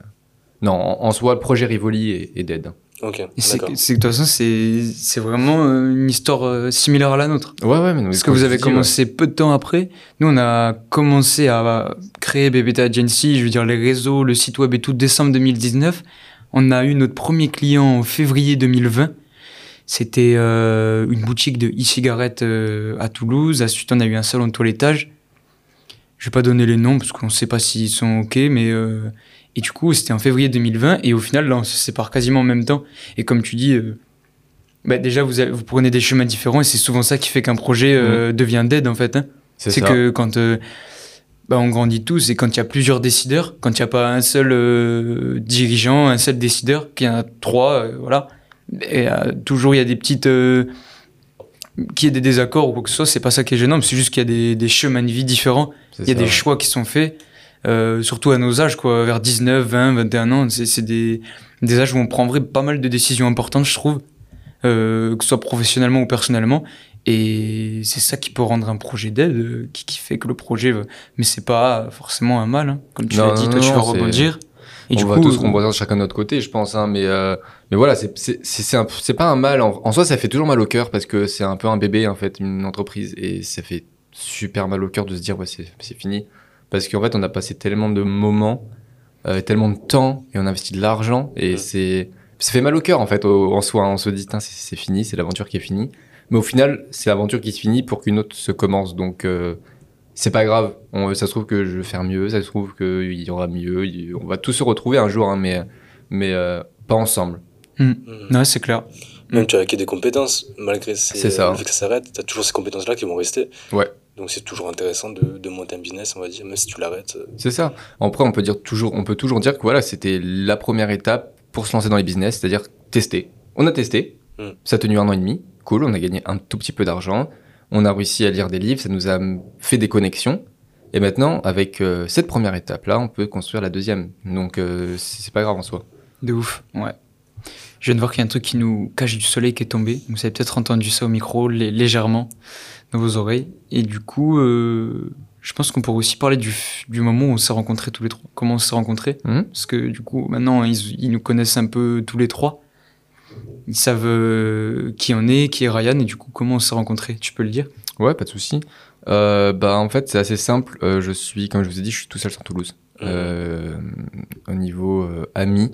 non, en, en soi, le projet Rivoli est, est dead. Ok, Et c'est de toute façon, c'est c'est vraiment euh, une histoire euh, similaire à la nôtre. Ouais, ouais, mais non, Parce que vous avez dis, commencé peu de temps après. Nous, on a commencé à créer BBT Agency, je veux dire les réseaux, le site web et tout, décembre 2019. On a eu notre premier client en février 2020. C'était euh, une boutique de e-cigarettes euh, à Toulouse. Ensuite, on a eu un salon de toilettage. Je vais pas donner les noms parce qu'on sait pas s'ils sont OK, mais euh, et du coup, c'était en février 2020 et au final, là, on se sépare quasiment en même temps. Et comme tu dis, euh, bah, déjà, vous, avez- vous prenez des chemins différents et c'est souvent ça qui fait qu'un projet euh, devient dead en fait. hein. C'est que quand euh, bah, on grandit tous et quand il y a plusieurs décideurs, quand il n'y a pas un seul dirigeant, un seul décideur, qu'il y en a trois, voilà. Et toujours il y a des petites. qu'il y ait des désaccords ou quoi que ce soit, c'est pas ça qui est gênant, mais c'est juste qu'il y a des, des chemins de vie différents, il y a ça. des choix qui sont faits, euh, surtout à nos âges, quoi, vers 19, 20, 21 ans, c'est c'est des, des âges où on prend vrai pas mal de décisions importantes, je trouve, euh, que ce soit professionnellement ou personnellement. Et c'est ça qui peut rendre un projet d'aide, euh, qui, qui fait que le projet. va- Mais c'est pas forcément un mal, hein. comme tu l'as dit, non, toi tu vas rebondir. Et on du va coup, tous rebondir chacun de notre côté, je pense. Hein, mais, euh, mais voilà, c'est c'est- pas un mal. En, en soi, ça fait toujours mal au cœur parce que c'est un peu un bébé, en fait, une entreprise. Et ça fait super mal au cœur de se dire, ouais, c'est c'est fini. Parce qu'en fait, on a passé tellement de moments, euh, tellement de temps, et on a investi de l'argent. Et c'est ça fait mal au cœur, en fait, au- en soi. On se dit, c'est fini, c'est l'aventure qui est finie. Mais au final, c'est l'aventure qui se finit pour qu'une autre se commence. Donc, euh, c'est pas grave. On, ça se trouve que je vais faire mieux, ça se trouve qu'il y aura mieux. on va tous se retrouver un jour, hein, mais, mais euh, pas ensemble. Mhm. ouais, c'est clair. Même tu as acquis des compétences, malgré ces, ça. le fait que ça s'arrête, tu as toujours ces compétences-là qui vont rester. Ouais. Donc c'est toujours intéressant de, de monter un business, on va dire, même si tu l'arrêtes. euh, C'est ça. Après, on peut, dire toujours, on peut toujours dire que voilà, c'était la première étape pour se lancer dans les business, c'est-à-dire tester. On a testé, Mm. ça a tenu un an et demi, cool, on a gagné un tout petit peu d'argent, on a réussi à lire des livres, ça nous a fait des connexions. Et maintenant, avec euh, cette première étape-là, on peut construire la deuxième. Donc, euh, c'est c'est pas grave en soi. De ouf, ouais. Je viens de voir qu'il y a un truc qui nous cache du soleil qui est tombé. Vous avez peut-être entendu ça au micro, lé- légèrement, dans vos oreilles. Et du coup, euh, je pense qu'on pourrait aussi parler du, du moment où on s'est rencontrés tous les trois. Comment on s'est rencontrés. Mhm. Parce que du coup, maintenant, ils, ils nous connaissent un peu tous les trois. Ils savent euh, qui on est, qui est Ryan, et du coup, comment on s'est rencontrés. Tu peux le dire? Ouais, pas de souci. Euh, bah, en fait, c'est assez simple. Je suis, comme je vous ai dit, je suis tout seul sur Toulouse. Au niveau amis,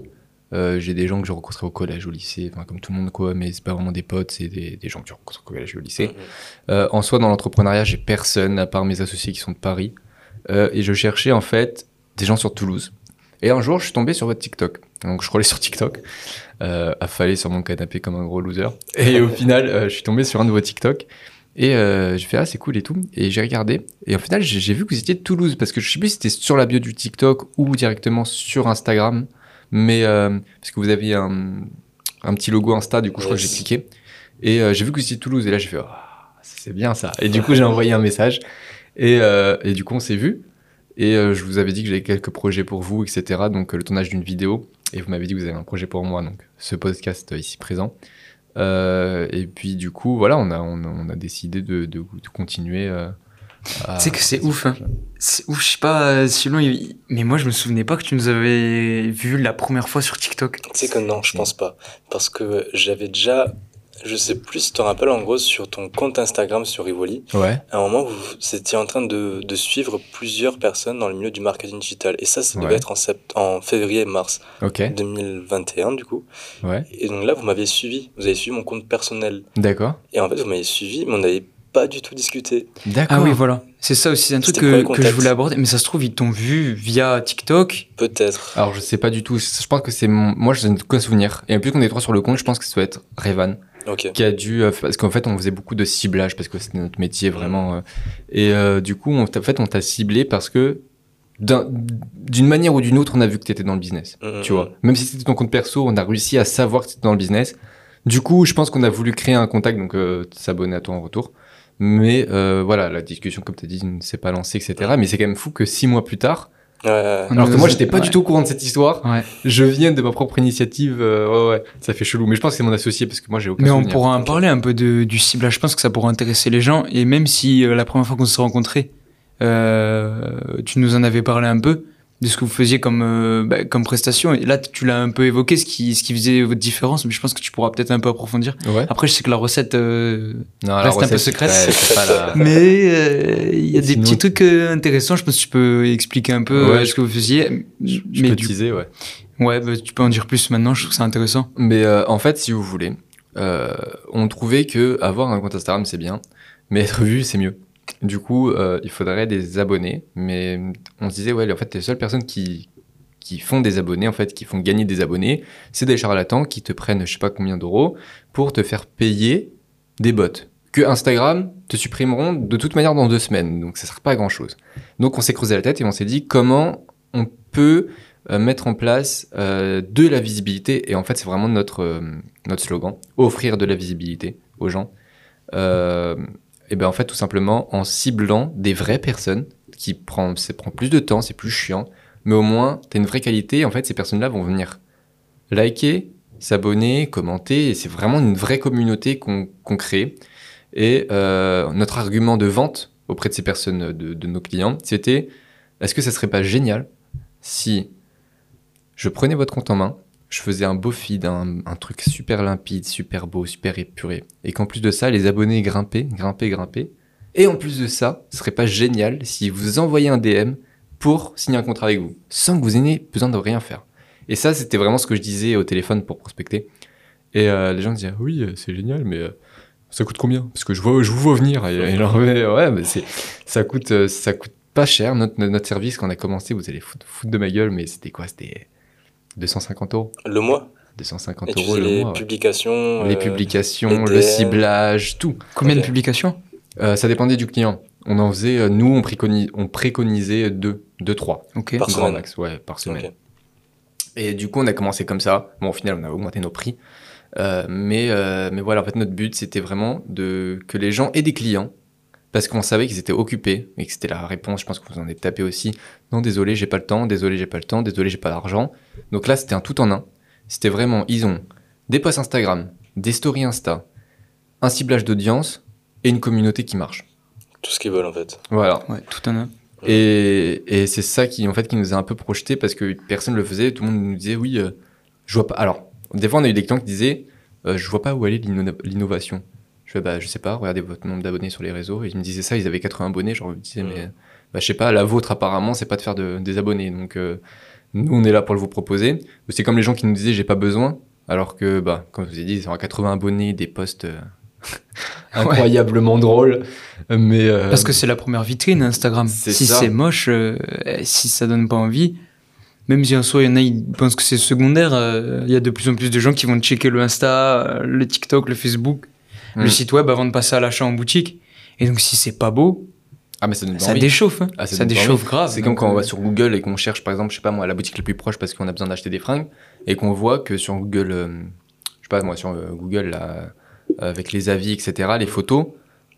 euh, j'ai des gens que j'ai rencontrés au collège, au lycée, enfin comme tout le monde quoi, mais c'est pas vraiment des potes, c'est des, des gens que j'ai rencontrés au collège et au lycée. Mhm. Euh, en soi, dans l'entrepreneuriat, j'ai personne à part mes associés qui sont de Paris, Euh, et je cherchais en fait des gens sur Toulouse. Et un jour, je suis tombé sur votre TikTok. Donc, je scrollais sur TikTok, affalé sur mon canapé comme un gros loser. Et au *laughs* final, je suis tombé sur un de vos TikTok. Et euh, j'ai fait, ah, c'est cool et tout. Et j'ai regardé. Et au final, j'ai j'ai vu que vous étiez de Toulouse. Parce que je sais plus si c'était sur la bio du TikTok ou directement sur Instagram. Mais euh, parce que vous aviez un, un petit logo Insta, du coup, je crois que j'ai cliqué. Et euh, j'ai vu que de Toulouse. Et là, j'ai fait, Ah, c'est bien ça. Et du coup, j'ai envoyé un message. Et, euh, et du coup, on s'est vu. Et je vous avais dit que j'avais quelques projets pour vous, etc. Donc, le tournage d'une vidéo. Et vous m'avez dit que vous avez un projet pour moi. Donc, ce podcast ici présent. Euh, et puis, du coup, voilà, on a, on a, on a décidé de, de, de continuer. euh, Tu sais que c'est ouf, hein. C'est ouf, je sais pas, euh, Silon, il- mais moi, je me souvenais pas que tu nous avais vu la première fois sur TikTok. Tu sais que non, je pense pas. Parce que j'avais déjà Je sais plus si tu te rappelles, en gros, sur ton compte Instagram sur Rivoli, Ouais. à un moment, vous étiez en train de, de suivre plusieurs personnes dans le milieu du marketing digital. Et ça, ça devait Ouais. être en, sept- en février-mars Ok. 2021, du coup. Ouais. Et donc là, vous m'aviez suivi. Vous avez suivi mon compte personnel. D'accord. Et en fait, vous m'avez suivi, mais on n'avait pas du tout discuté. D'accord. Ah oui, voilà. C'est ça aussi, c'est un truc que, que je voulais aborder. Mais ça se trouve, ils t'ont vu via TikTok. Peut-être. Alors je sais pas du tout. Je pense que c'est mon... moi je n'ai qu'un souvenir. Et plus qu'on est trois sur le compte, je pense que ça doit être Revan Ok. qui a dû euh, parce qu'en fait on faisait beaucoup de ciblage parce que c'était notre métier vraiment. euh, et euh, du coup on t'a- en fait on t'a ciblé parce que d'un- d'une manière ou d'une autre on a vu que tu étais dans le business. Mhm. Tu vois. Même si c'était ton compte perso, on a réussi à savoir que tu étais dans le business. Du coup je pense qu'on a voulu créer un contact donc euh, s'abonner à toi en retour. Mais euh, voilà la discussion comme tu as dit ne s'est pas lancée etc. Mais c'est quand même fou que six mois plus tard. Alors que moi j'étais pas ouais. du tout au courant de cette histoire. Ouais. Je viens de ma propre initiative. euh, ouais, ouais, ça fait chelou. Mais je pense que c'est mon associé parce que moi j'ai aucun Mais on souvenir. pourra en parler un peu de, du ciblage. Je pense que ça pourra intéresser les gens. Et même si euh, la première fois qu'on s'est rencontrés, euh, tu nous en avais parlé un peu de ce que vous faisiez comme, euh, bah, comme prestation. Et là, tu l'as un peu évoqué, ce qui, ce qui faisait votre différence. Mais je pense que tu pourras peut-être un peu approfondir. Ouais. Après, je sais que la recette. euh, Non, la Reste un peu secrète. ouais, la- *laughs* Mais euh, il y a des Sinon- petits trucs euh, intéressants. Je pense que tu peux expliquer un peu Ouais, ce que vous faisiez. Je mais peux du... teaser, ouais. ouais, bah, tu peux en dire plus maintenant. Je trouve ça intéressant. Mais euh, en fait, si vous voulez, euh, on trouvait que avoir un compte Instagram c'est bien, mais être vu c'est mieux. Du coup, euh, il faudrait des abonnés, mais on se disait ouais, en fait, les seules personnes qui qui font des abonnés, en fait, qui font gagner des abonnés, c'est des charlatans qui te prennent je sais pas combien d'euros pour te faire payer des bots que Instagram te supprimeront de toute manière dans deux semaines, donc ça sert pas à grand chose. Donc on s'est creusé la tête et on s'est dit comment on peut euh, mettre en place euh, de la visibilité. Et en fait c'est vraiment notre notre slogan offrir de la visibilité aux gens et ben en fait tout simplement en ciblant des vraies personnes qui prend plus de temps c'est plus chiant mais au moins t'as une vraie qualité en fait ces personnes là vont venir liker s'abonner commenter et c'est vraiment une vraie communauté qu'on qu'on crée. Et euh, notre argument de vente auprès de ces personnes de, de nos clients c'était est-ce que ça serait pas génial si je prenais votre compte en main, je faisais un beau feed, un, truc super limpide, super beau, super épuré, et qu'en plus de ça, les abonnés grimpaient, grimpaient, grimpaient. Et en plus de ça, ce serait pas génial si vous envoyez un DM pour signer un contrat avec vous, sans que vous ayez besoin de rien faire. Et ça, c'était vraiment ce que je disais au téléphone pour prospecter. Et euh, les gens disaient, oui, euh, c'est génial, mais euh, ça coûte combien? Parce que je, vois, je vous vois venir. Et, et leur disais, ouais, mais ça coûte, ça coûte pas cher. Notre, notre service, quand on a commencé, vous allez foutre, foutre de ma gueule, mais c'était quoi? C'était 250 euros. Le mois. 250 Et tu euros le les mois. ouais. publications. Les euh, publications, les le DM. ciblage, tout. Combien Ok. de publications? Euh, ça dépendait du client. On en faisait, euh, nous, on, préconis, on préconisait deux, deux, trois. Ok. Par semaine. max, ouais, par semaine. Ok. Et du coup, on a commencé comme ça. Bon, au final, on a augmenté nos prix. Euh, mais, euh, mais voilà, en fait, notre but, c'était vraiment de, que les gens aient des clients. Parce qu'on savait qu'ils étaient occupés et que c'était la réponse. Je pense que vous en avez tapé aussi. Non, désolé, j'ai pas le temps. Désolé, j'ai pas le temps. Désolé, j'ai pas l'argent. Donc là, c'était un tout en un. C'était vraiment, ils ont des posts Instagram, des stories Insta, un ciblage d'audience et une communauté qui marche. Tout ce qu'ils veulent, en fait. Voilà. Ouais, tout en un. Et, et c'est ça qui, en fait, qui nous a un peu projeté parce que personne le faisait. Tout le monde nous disait, oui, euh, je vois pas. Alors, des fois, on a eu des clients qui disaient, euh, je vois pas où aller l'inno- l'innovation. Je fais, bah, je sais pas, regardez votre nombre d'abonnés sur les réseaux. Et ils me disaient ça, ils avaient 80 abonnés. Genre, je me disais, Mhm. mais, bah, je sais pas, la vôtre, apparemment, c'est pas de faire de- des abonnés. Donc, euh, nous, on est là pour le vous proposer. C'est comme les gens qui nous disaient, j'ai pas besoin. Alors que, bah, comme je vous ai dit, ils ont 80 abonnés, des posts euh, *laughs* incroyablement drôles. Mais, euh, Parce que c'est la première vitrine Instagram. Si c'est moche, euh, si ça donne pas envie, même si en soi il y en a, ils pensent que c'est secondaire, euh, il y a de plus en plus de gens qui vont checker le Insta, le TikTok, le Facebook, Mm. le site web avant de passer à l'achat en boutique. Et donc si c'est pas beau, ah, mais ça ça déchauffe. hein. Ah, ça déchauffe grave. C'est comme quand on euh, va sur Google et qu'on cherche, par exemple, je sais pas moi, la boutique la plus proche parce qu'on a besoin d'acheter des fringues et qu'on voit que sur Google, euh, je sais pas moi, sur euh, Google, là, avec les avis, etc., les photos,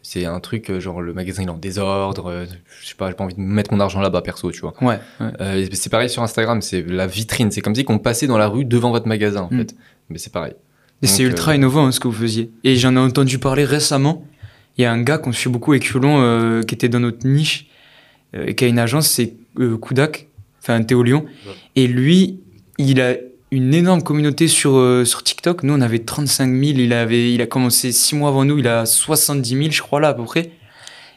c'est un truc euh, genre le magasin il est en désordre, euh, je sais pas, j'ai pas envie de mettre mon argent là-bas perso, tu vois. Ouais. Euh, c'est pareil sur Instagram, c'est la vitrine, c'est comme si qu'on passait dans la rue devant votre magasin en Mm. fait. Mais c'est pareil. Et c'est ultra euh, innovant hein, ce que vous faisiez. Et j'en ai entendu parler récemment. Il y a un gars qu'on suit beaucoup avec Hulon euh, qui était dans notre niche, euh, qui a une agence, c'est euh, Koudak, enfin Théo Lyon. Ouais. Et lui, il a une énorme communauté sur, euh, sur TikTok. Nous, on avait 35 000. Il, avait, il a commencé six mois avant nous. Il a 70 000, je crois, là, à peu près.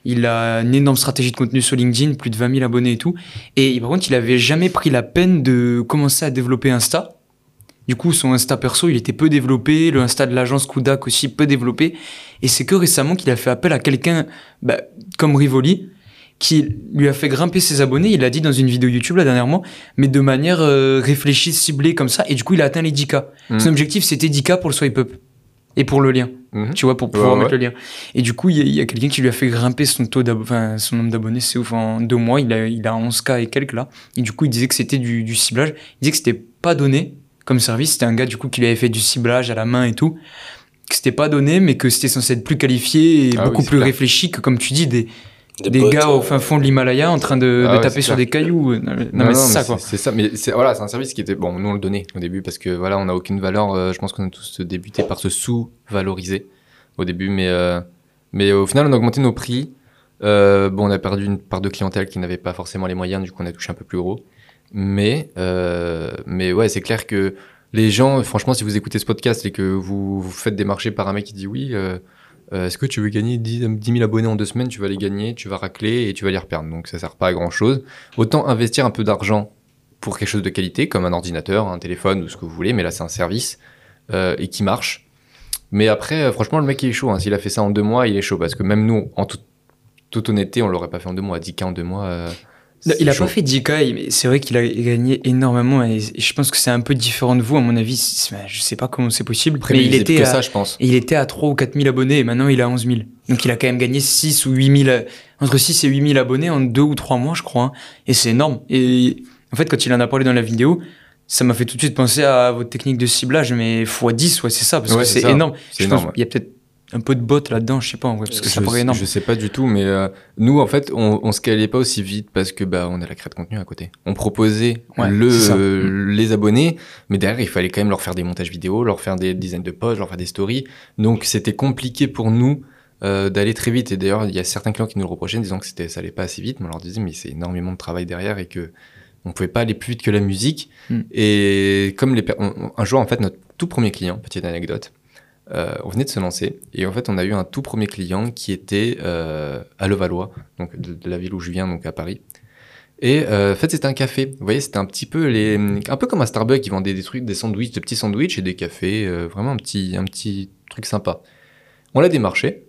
Il a une énorme stratégie de contenu sur LinkedIn, plus de 20 000 abonnés et tout. Et par contre, il avait jamais pris la peine de commencer à développer Insta. Du coup, son Insta perso, il était peu développé. Le Insta de l'agence Kudak aussi peu développé. Et c'est que récemment qu'il a fait appel à quelqu'un bah, comme Rivoli, qui lui a fait grimper ses abonnés. Il l'a dit dans une vidéo YouTube là dernièrement, mais de manière euh, réfléchie, ciblée comme ça. Et du coup, il a atteint les 10K. Mhm. Son objectif, c'était 10K pour le swipe up et pour le lien. Mhm. Tu vois, pour pouvoir Ouais, mettre le lien. Et du coup, il y a, quelqu'un qui lui a fait grimper son taux enfin, son nombre d'abonnés. C'est ouf. En deux mois, il a, il a 11K et quelques là. Et du coup, il disait que c'était du, du ciblage. Il disait que c'était pas donné comme service. C'était un gars, du coup, qui lui avait fait du ciblage à la main et tout. Que c'était pas donné, mais que c'était censé être plus qualifié et Ah beaucoup plus clair. réfléchi que, comme tu dis, des, des, gars au fin fond de l'Himalaya en train de, Ah de ouais, taper sur clair. des cailloux. Non, non, mais c'est ça, quoi. C'est ça, mais c'est voilà, c'est un service qui était bon. Nous on le donnait au début parce que voilà, on n'a aucune valeur. euh, je pense qu'on a tous débuté par se sous-valoriser au début, mais euh, mais au final on a augmenté nos prix. Euh, bon, on a perdu une part de clientèle qui n'avait pas forcément les moyens, du coup on a touché un peu plus gros. Mais euh, mais ouais, c'est clair que les gens, franchement, si vous écoutez ce podcast et que vous faites démarcher par un mec qui dit oui. euh, euh, Est-ce que tu veux gagner 10, 10 000 abonnés en deux semaines? Tu vas les gagner, tu vas racler et tu vas les reperdre. Donc ça sert pas à grand chose. Autant investir un peu d'argent pour quelque chose de qualité, comme un ordinateur, un téléphone ou ce que vous voulez, mais là c'est un service euh, et qui marche. Mais après, euh, franchement, le mec il est chaud. hein. S'il a fait ça en deux mois, il est chaud parce que même nous, en toute, toute honnêteté, on l'aurait pas fait en deux mois. 10K en deux mois. euh, Non, il a chaud. pas fait 10K, mais c'est vrai qu'il a gagné énormément et je pense que c'est un peu différent de vous, à mon avis. C'est- Je sais pas comment c'est possible, mais il était, à, ça, je pense. il était à 3 ou 4 000 abonnés et maintenant il a 11 000. Donc il a quand même gagné 6 ou 8 000, entre 6 et 8 000 abonnés en 2 ou 3 mois, je crois. hein. Et c'est énorme. Et en fait, quand il en a parlé dans la vidéo, ça m'a fait tout de suite penser à votre technique de ciblage, mais x10, ouais, c'est ça, parce Ouais, que c'est énorme. Je pense qu'il y a peut-être un peu de bot là-dedans, je sais pas, en vrai, parce que ça je, paraît énorme. je sais pas du tout, mais euh, nous, en fait, on, on scalait pas aussi vite parce que bah, on a la création de contenu à côté. On proposait Ouais, le, euh, les abonnés, mais derrière, il fallait quand même leur faire des montages vidéo, leur faire des dizaines de posts, leur faire des stories. Donc, c'était compliqué pour nous euh, d'aller très vite. Et d'ailleurs, il y a certains clients qui nous le reprochaient en disant que c'était, ça allait pas assez vite. Mais on leur disait, mais c'est énormément de travail derrière et que on pouvait pas aller plus vite que la musique. Mm. Et comme les, on- un jour, en fait, notre tout premier client, petite anecdote, euh, on venait de se lancer et en fait on a eu un tout premier client qui était euh, à Levallois, donc de, la ville où je viens, donc à Paris. Et euh, en fait c'était un café. Vous voyez, c'était un petit peu les, un peu comme un Starbucks qui vendait des trucs, des sandwichs, des petits sandwichs et des cafés, vraiment un petit, un petit truc sympa. On l'a démarché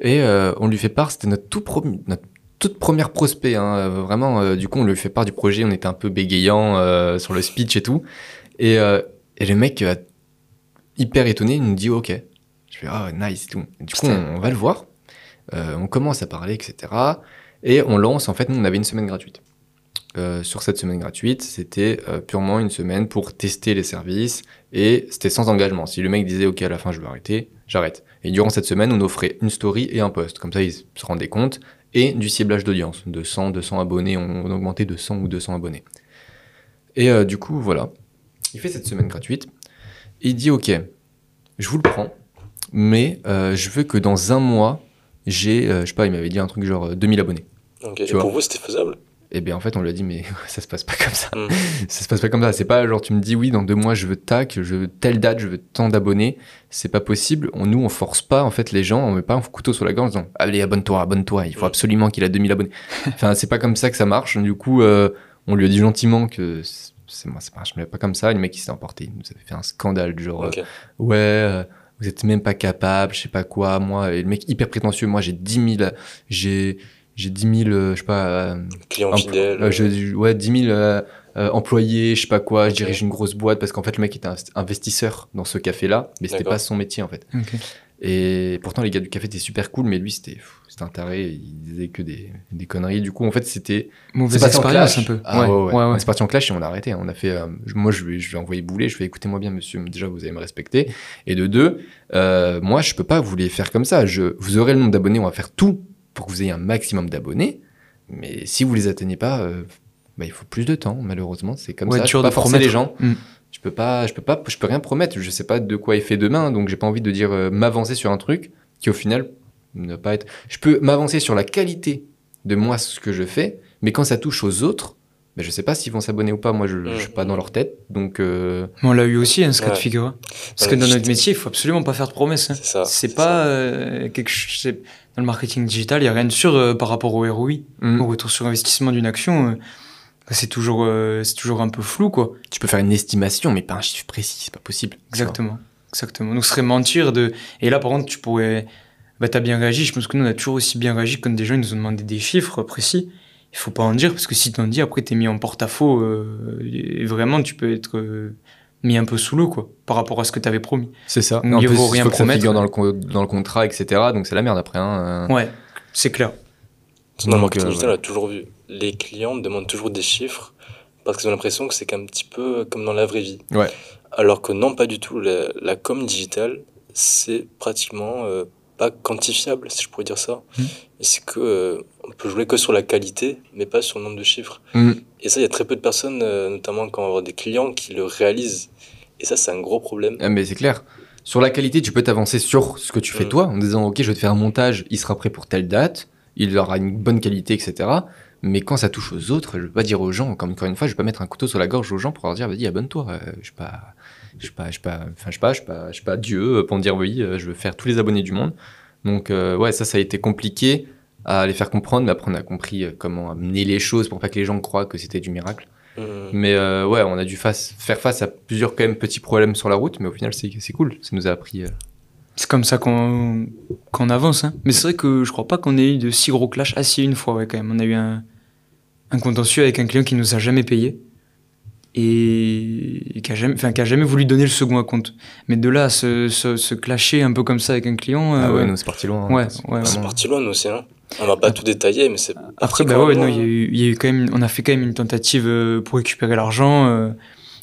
et on lui fait part. C'était notre tout premier, notre toute première prospect. Hein, vraiment, du coup on lui fait part du projet. On était un peu bégayant sur le speech et tout. Et, et le mec hyper étonné, il nous dit ok. Je fais ah nice et tout. Du coup, on, on va le voir. Euh, on commence à parler, etc. Et on lance. En fait, nous, on avait une semaine gratuite. Euh, sur cette semaine gratuite, c'était euh, purement une semaine pour tester les services et c'était sans engagement. Si le mec disait ok à la fin je veux arrêter, j'arrête. Et durant cette semaine, on offrait une story et un post. Comme ça, ils se rendaient compte et du ciblage d'audience de 100, 200 abonnés. On, on augmentait de 100 ou 200 abonnés. Et euh, du coup, voilà. Il fait cette semaine gratuite. Il dit ok, je vous le prends, mais euh, je veux que dans un mois, j'ai, euh, je sais pas, il m'avait dit un truc genre euh, 2000 abonnés. Ok. Tu Et vois. pour vous, c'était faisable? Et bien en fait, on lui a dit mais *laughs* ça se passe pas comme ça. Mm. *laughs* ça se passe pas comme ça. C'est pas genre tu me dis oui dans deux mois je veux tac, je veux telle date, je veux tant d'abonnés. C'est pas possible. On, nous on force pas en fait les gens, on met pas un couteau sur la gorge en disant allez abonne-toi, abonne-toi. Il faut Mm. absolument qu'il a 2000 abonnés. enfin c'est pas comme ça que ça marche. Du coup euh, on lui a dit gentiment que c'est c'est- moi ça marche pas comme ça. Le mec il s'est emporté, il nous avait fait un scandale du genre Ok. ouais, euh, vous êtes même pas capable, je sais pas quoi, moi, et le mec hyper prétentieux, moi j'ai 10 000, j'ai, j'ai 10 000, euh, je sais pas, euh, Client empl- fidèle. euh, je- ouais, 10 000 euh, euh, employés, je sais pas quoi, je dirige une grosse boîte, parce qu'en fait le mec était un investisseur dans ce café-là, mais c'était pas son métier en fait. Et pourtant les gars du café étaient super cool, mais lui c'était, un taré, il disait que des, des conneries, du coup en fait c'était, Mauvaise c'est parti en expérience un peu. Ah, ouais, ouais. ouais, ouais. On est parti en clash et on a arrêté. On a fait. euh, je- moi, je lui, je lui ai envoyé bouler. Je fais écoutez-moi bien, monsieur. Déjà, vous allez me respecter. Et de deux, euh, moi, je peux pas vous les faire comme ça. Je, vous aurez le nombre d'abonnés. On va faire tout pour que vous ayez un maximum d'abonnés. Mais si vous les atteignez pas, euh, bah, il faut plus de temps. Malheureusement, c'est comme ça. Je dur peux pas de forcer promettre. les gens. Mm. Je peux pas. Je peux pas. Je peux rien promettre. Je sais pas de quoi est fait demain. Donc, j'ai pas envie de dire euh, m'avancer sur un truc qui au final ne pas être. Je peux m'avancer sur la qualité de moi ce que je fais, mais quand ça touche aux autres, ben, je sais pas s'ils vont s'abonner ou pas. Moi, je, je suis pas dans leur tête. Donc, euh, on l'a eu aussi, hein, ce cas de figure. Parce Ouais, que dans notre métier, il faut absolument pas faire de promesses. hein. C'est ça. C'est c'est pas ça. euh, quelque chose. c'est- Dans le marketing digital, il y a rien de sûr euh, par rapport au ROI, hmm, au retour sur investissement d'une action. C'est toujours, euh, c'est toujours un peu flou, quoi. tu peux faire une estimation, mais pas un chiffre précis. C'est pas possible. Exactement. Exactement. Donc, ce serait mentir de. Et là, par contre, tu pourrais. Bah, t'as bien réagi. Je pense que nous, on a toujours aussi bien réagi quand des gens ils nous ont demandé des chiffres précis. Il faut pas en dire, parce que si t'en dis, après, t'es mis en porte-à-faux. euh, et vraiment, tu peux être euh, mis un peu sous l'eau, quoi, par rapport à ce que t'avais promis. C'est ça. Mieux en plus, vaut il rien faut que ça promettre. figure dans le, con- dans le contrat, etc. Donc c'est la merde après. Hein. Ouais, c'est clair. Donc, marketing euh, digital, ouais. on a toujours vu. Les clients demandent toujours des chiffres parce qu'ils ont l'impression que c'est un petit peu comme dans la vraie vie. Ouais. Alors que non, pas du tout. La, la com digitale, c'est pratiquement euh, pas quantifiable, si je pourrais dire ça. C'est que euh, on peut jouer que sur la qualité, mais pas sur le nombre de chiffres? Mm. Et ça, il y a très peu de personnes, euh, notamment quand on va des clients, qui le réalisent. Et ça, c'est un gros problème. Ah, mais c'est clair. Sur la qualité, tu peux t'avancer sur ce que tu fais Mm. toi, en disant ok, je vais te faire un montage, il sera prêt pour telle date, il aura une bonne qualité, etc. Mais quand ça touche aux autres, je vais pas dire aux gens, comme encore une fois, je vais pas mettre un couteau sur la gorge aux gens pour leur dire vas-y abonne-toi. Euh, je suis pas, je suis pas, je suis pas, enfin je suis pas, je suis pas, je suis pas Dieu euh, pour me dire oui, euh, je veux faire tous les abonnés du monde. Donc euh, ouais, ça, ça a été compliqué à les faire comprendre, mais après on a compris comment amener les choses pour pas que les gens croient que c'était du miracle. Mhm. Mais euh, ouais, on a dû face, faire face à plusieurs quand même petits problèmes sur la route, mais au final c'est c'est cool. Ça nous a appris. euh, C'est comme ça qu'on qu'on avance. Hein. Mais c'est vrai que je crois pas qu'on ait eu de si gros clash. Ah si, une fois, ouais, quand même. On a eu un, un contentieux avec un client qui nous a jamais payé. Et, qui, a jamais, enfin, qui a jamais voulu donner le second à compte. Mais de là à se, se, se clasher un peu comme ça avec un client... Ah euh, ouais, nous c'est parti loin. hein. ouais, C'est ouais, C'est vraiment- parti loin, nous aussi. Hein. On va pas tout détailler, mais c'est. Après, bah quand ouais, même non, y, a eu, il y a eu quand même, on a fait quand même une tentative euh, pour récupérer l'argent, euh,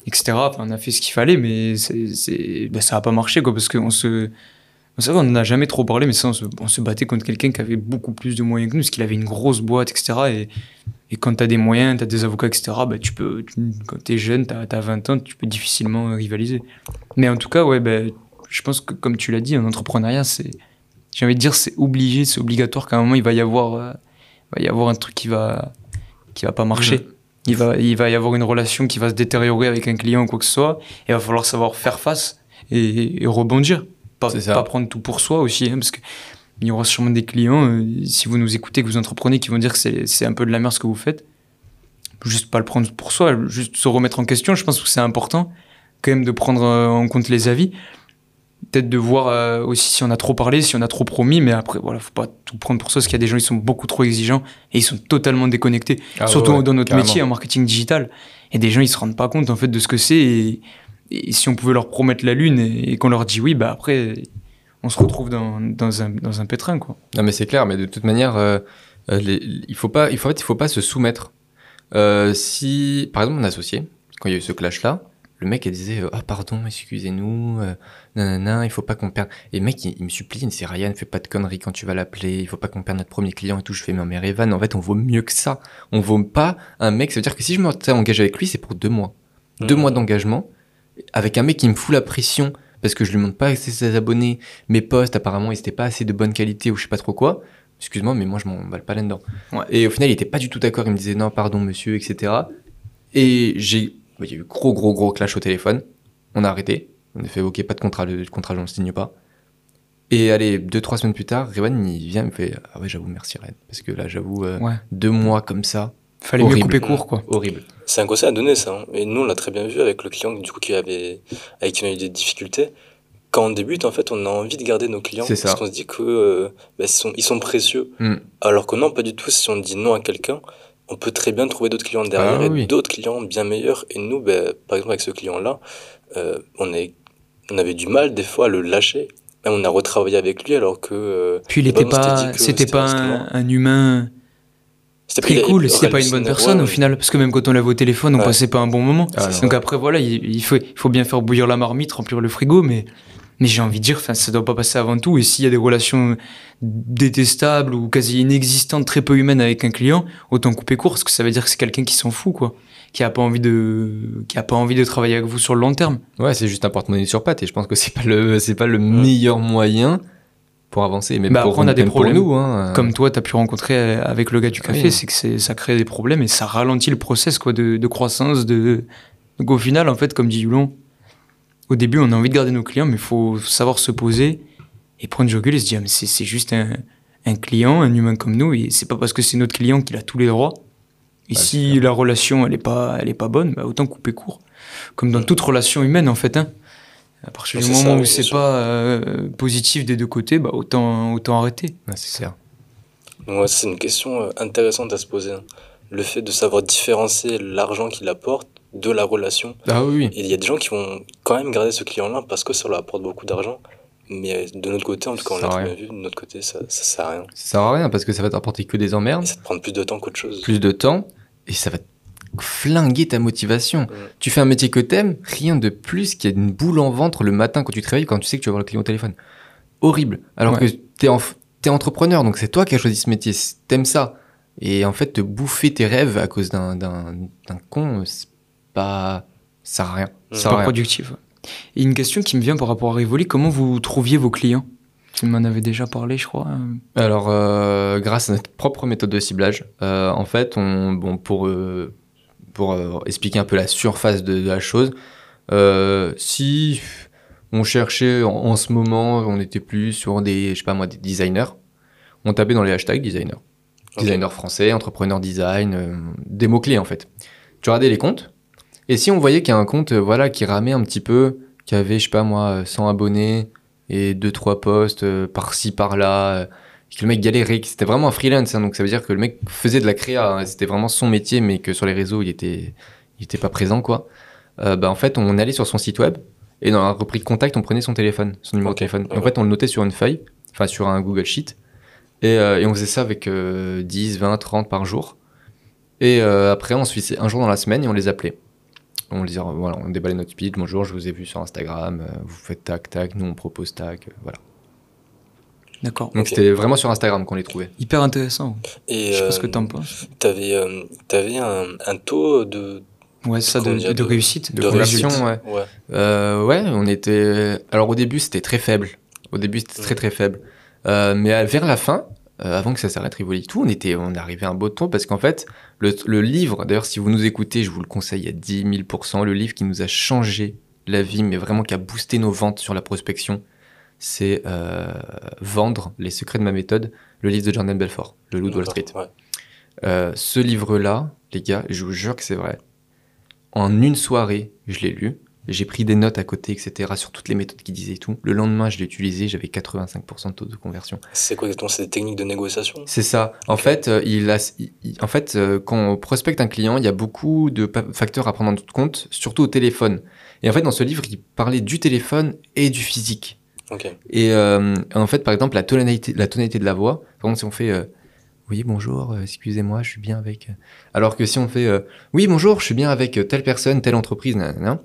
etc. Enfin, on a fait ce qu'il fallait, mais c'est, bah, ça a pas marché, quoi, parce qu'on se, c'est vrai, on n'en a jamais trop parlé, mais ça, on se, on se battait contre quelqu'un qui avait beaucoup plus de moyens que nous, parce qu'il avait une grosse boîte, etc. Et, et quand t'as des moyens, t'as des avocats, etc., bah, tu peux, tu- quand t'es jeune, t'as, t'as 20 ans, tu peux difficilement rivaliser. Mais en tout cas, ouais, ben, je pense que, comme tu l'as dit, en entrepreneuriat, c'est, j'ai envie de dire, c'est obligé, c'est obligatoire qu'à un moment, il va y avoir, euh, il va y avoir un truc qui va, qui va pas marcher. Il va, il va y avoir une relation qui va se détériorer avec un client ou quoi que ce soit. Et il va falloir savoir faire face et, et rebondir. Pas, pas prendre tout pour soi aussi, hein, parce que il y aura sûrement des clients, euh, si vous nous écoutez, que vous entreprenez, qui vont dire que c'est un peu de la merde ce que vous faites. Juste pas le prendre pour soi, juste se remettre en question. Je pense que c'est important quand même de prendre euh, en compte les avis. Peut-être de voir euh, aussi si on a trop parlé, si on a trop promis, mais après, voilà, faut pas tout prendre pour soi, parce qu'il y a des gens qui sont beaucoup trop exigeants et ils sont totalement déconnectés. Ah Surtout ouais, dans notre carrément. métier en marketing digital. Et des gens, ils se rendent pas compte en fait de ce que c'est. Et, et si on pouvait leur promettre la lune et, et qu'on leur dit oui, bah après, on se retrouve dans, dans, un, dans un pétrin, quoi. Non mais c'est clair, mais de toute manière, euh, euh, les- il faut pas, il faut, en fait, il faut pas se soumettre. Euh, si, par exemple, mon associé, quand il y a eu ce clash-là, le mec il disait ah pardon, excusez-nous, euh, nanana, il faut pas qu'on perde. Et le mec il, il me supplie, il me dit Ryan, fais pas de conneries quand tu vas l'appeler, il faut pas qu'on perde notre premier client et tout. Je fais mais, mais Revan, en fait on vaut mieux que ça. On vaut pas un mec. Ça veut dire que si je m'étais engagé avec lui, c'est pour deux mois, deux Mhm. mois d'engagement avec un mec qui me fout la pression parce que je lui montre pas assez ses abonnés, mes posts apparemment ils étaient pas assez de bonne qualité ou je sais pas trop quoi. Excuse-moi, mais moi je m'emballe pas là-dedans. Ouais. Et au final, il était pas du tout d'accord. Il me disait non, pardon, monsieur, etc. Et j'ai, il y a eu gros, gros, gros clash au téléphone. On a arrêté. On a fait ok, pas de contrat, le contrat, on ne signe pas. Et allez, deux, trois semaines plus tard, Rewan il vient, il me fait ah ouais, j'avoue, merci Ren, parce que là, j'avoue, euh, Ouais. deux mois comme ça, Fallait mieux Horrible. couper court, quoi. horrible. C'est un conseil à donner, ça. hein. Et nous, on l'a très bien vu avec le client du coup, qui avait, avec qui on a eu des difficultés. Quand on débute, en fait, on a envie de garder nos clients C'est ça. parce qu'on se dit que euh, bah, ils, sont, ils sont précieux. Mm. Alors que non, pas du tout. Si on dit non à quelqu'un, on peut très bien trouver d'autres clients derrière Ah et oui. d'autres clients bien meilleurs. Et nous, bah, par exemple, avec ce client-là, euh, on, est, on avait du mal des fois à le lâcher. Et on a retravaillé avec lui alors que. euh, Puis il bah, était on s'était pas, c'était pas un humain c'était très il- cool, c'était pas une bonne personne Ouais, au final, parce que même quand on l'avait au téléphone, on Ouais. passait pas un bon moment. Ah. Donc après, voilà, il, il faut, il faut bien faire bouillir la marmite, remplir le frigo, mais, mais j'ai envie de dire, ça doit pas passer avant tout. Et s'il y a des relations détestables ou quasi inexistantes, très peu humaines avec un client, autant couper court, parce que ça veut dire que c'est quelqu'un qui s'en fout, quoi. Qui a pas envie de, qui a pas envie de travailler avec vous sur le long terme. Ouais, c'est juste un porte-monnaie sur patte et je pense que c'est pas le, c'est pas le meilleur moyen pour avancer. Même Bah, pour, on a des pour problèmes. nous. Hein, Comme toi, tu as pu rencontrer euh, avec le gars du café, Oui. c'est que ça crée des problèmes et ça ralentit le process quoi, de, de croissance. De... Donc au final, en fait, comme dit Yulon, au début, on a envie de garder nos clients, mais il faut savoir se poser et prendre du recul et se dire, mais c'est juste un, un client, un humain comme nous, et c'est pas parce que c'est notre client qu'il a tous les droits. Et si la relation, elle est pas, elle est pas bonne, bah, autant couper court. Comme dans toute relation humaine, en fait. Hein. À partir du C'est moment ça, où c'est pas euh, positif des deux côtés, bah, autant, autant arrêter. ouais, c'est clair. Ouais, c'est une question euh, intéressante à se poser. hein. Le fait de savoir différencier l'argent qu'il apporte de la relation. Ah oui, il y a des gens qui vont quand même garder ce client-là parce que ça leur apporte beaucoup d'argent. Mais de notre côté, en tout cas, on l'a très bien vu, de notre côté, ça, ça sert à rien. Ça sert à rien parce que ça va t'apporter que des emmerdes, Et ça te prend plus de temps qu'autre chose. plus de temps, et ça va te flinguer ta motivation. Tu fais un métier que t'aimes, rien de plus qu'il y a une boule en ventre le matin quand tu te réveilles, quand tu sais que tu vas voir le client au téléphone. Horrible. Alors Ouais. que t'es, en, t'es entrepreneur, donc c'est toi qui as choisi ce métier, t'aimes ça. Et en fait, te bouffer tes rêves à cause d'un, d'un, d'un con, c'est pas... ça sert à rien. Ça C'est pas rien. productif. Et une question qui me vient par rapport à Rivoli, comment vous trouviez vos clients? Tu m'en avais déjà parlé, je crois. euh. Alors, euh, grâce à notre propre méthode de ciblage, euh, en fait, on, bon, pour, euh, pour euh, expliquer un peu la surface de, de la chose, euh, si on cherchait en, en ce moment, on était plus sur des, je sais pas moi, des designers, on tapait dans les hashtags designer. Ok. Designer français, entrepreneur design, euh, des mots-clés en fait. Tu regardais les comptes, et si on voyait qu'il y a un compte euh, voilà, qui ramait un petit peu, qui avait, je sais pas moi, 100 abonnés et 2-3 posts euh, par-ci par-là, que le mec galérait, c'était vraiment un freelance, hein, donc ça veut dire que le mec faisait de la créa, hein, c'était vraiment son métier, mais que sur les réseaux, il était, il était pas présent, quoi. Euh, bah, en fait, on allait sur son site web, et dans la rubrique contact, on prenait son téléphone, son numéro de téléphone. Et en fait, on le notait sur une feuille, enfin sur un Google Sheet, et, euh, et on faisait ça avec euh, 10, 20, 30 par jour. Et euh, après, on se fixait un jour dans la semaine et on les appelait. On les voilà, on déballait notre speed. Bonjour, je vous ai vu sur Instagram. vous faites tac tac. Nous, on propose tac. voilà. D'accord. Donc c'était vraiment sur Instagram qu'on les trouvait. Hyper intéressant. Et Je sais pas ce euh, que t'en penses. T'avais euh, t'avais un, un taux de, Ouais, ça, de, de de- réussite. De, de conversion, réussite. ouais. ouais. Euh, ouais, on était. Alors au début, c'était très faible. Au début, c'était très très faible. Euh, mais à- vers la fin, euh, avant que ça s'arrête Rivoli et tout, on était, on arrivait à un beau ton parce qu'en fait, le, le livre, d'ailleurs, si vous nous écoutez, je vous le conseille à 10 000% le livre qui nous a changé la vie, mais vraiment qui a boosté nos ventes sur la prospection, c'est euh, Vendre les secrets de ma méthode, le livre de Jordan Belfort, Le Loup de Wall Street. Ouais. Euh, ce livre-là, les gars, je vous jure que c'est vrai. En une soirée, je l'ai lu. J'ai pris des notes à côté, etc., sur toutes les méthodes qu'il disait et tout. Le lendemain, je l'ai utilisé, j'avais 85% de taux de conversion. C'est quoi exactement? C'est des techniques de négociation? C'est ça. En fait, euh, il a, il- en fait euh, quand on prospecte un client, il y a beaucoup de facteurs à prendre en compte, surtout au téléphone. Et en fait, dans ce livre, il parlait du téléphone et du physique. Et euh, en fait, par exemple, la tonalité, la tonalité de la voix, par exemple, si on fait euh, Oui, bonjour, euh, excusez-moi, je suis bien avec. euh, Alors que si on fait euh, Oui, bonjour, je suis bien avec telle personne, telle entreprise, nanana.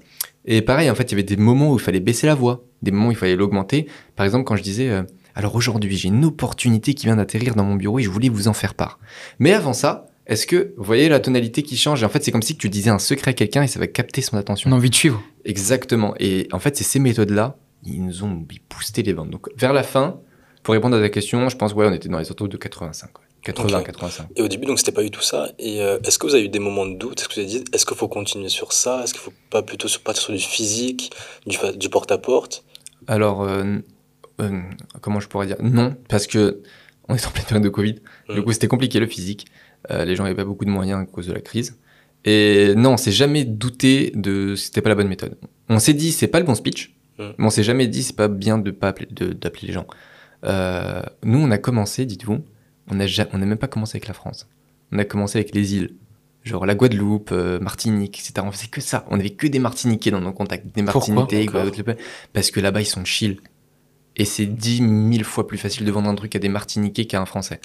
Et pareil, en fait, il y avait des moments où il fallait baisser la voix, des moments où il fallait l'augmenter. Par exemple, quand je disais euh, Alors aujourd'hui, j'ai une opportunité qui vient d'atterrir dans mon bureau et je voulais vous en faire part. Mais avant ça, est-ce que vous voyez la tonalité qui change? Et en fait, c'est comme si tu disais un secret à quelqu'un et ça va capter son attention. On a envie de suivre. Exactement. Et en fait, c'est ces méthodes-là, ils nous ont boosté les ventes. Donc, vers la fin, pour répondre à ta question, je pense, ouais, on était dans les autour de 85. ouais. 80, Ok. 85. Et au début, donc, c'était pas du tout ça. Et euh, est-ce que vous avez eu des moments de doute? Est-ce que vous avez dit, est-ce qu'il faut continuer sur ça? Est-ce qu'il faut pas plutôt sur- partir sur du physique, du, du porte-à-porte? Alors, euh, euh, comment je pourrais dire? Non, parce que on est en pleine période de Covid. Du Mm. coup, c'était compliqué le physique. Les gens n'avaient pas beaucoup de moyens à cause de la crise. Et non, on s'est jamais douté de c'était pas la bonne méthode. On s'est dit c'est pas le bon speech, Mm. mais on s'est jamais dit c'est pas bien de pas d'appeler les gens. Euh, nous, on a commencé, dites-vous, on n'a même pas commencé avec la France. On a commencé avec les îles, genre la Guadeloupe, euh, Martinique, etc. On faisait que ça. On avait que des Martiniquais dans nos contacts, des Martiniquais, parce que là-bas ils sont chill. Et c'est dix mille fois plus facile de vendre un truc à des Martiniquais qu'à un Français.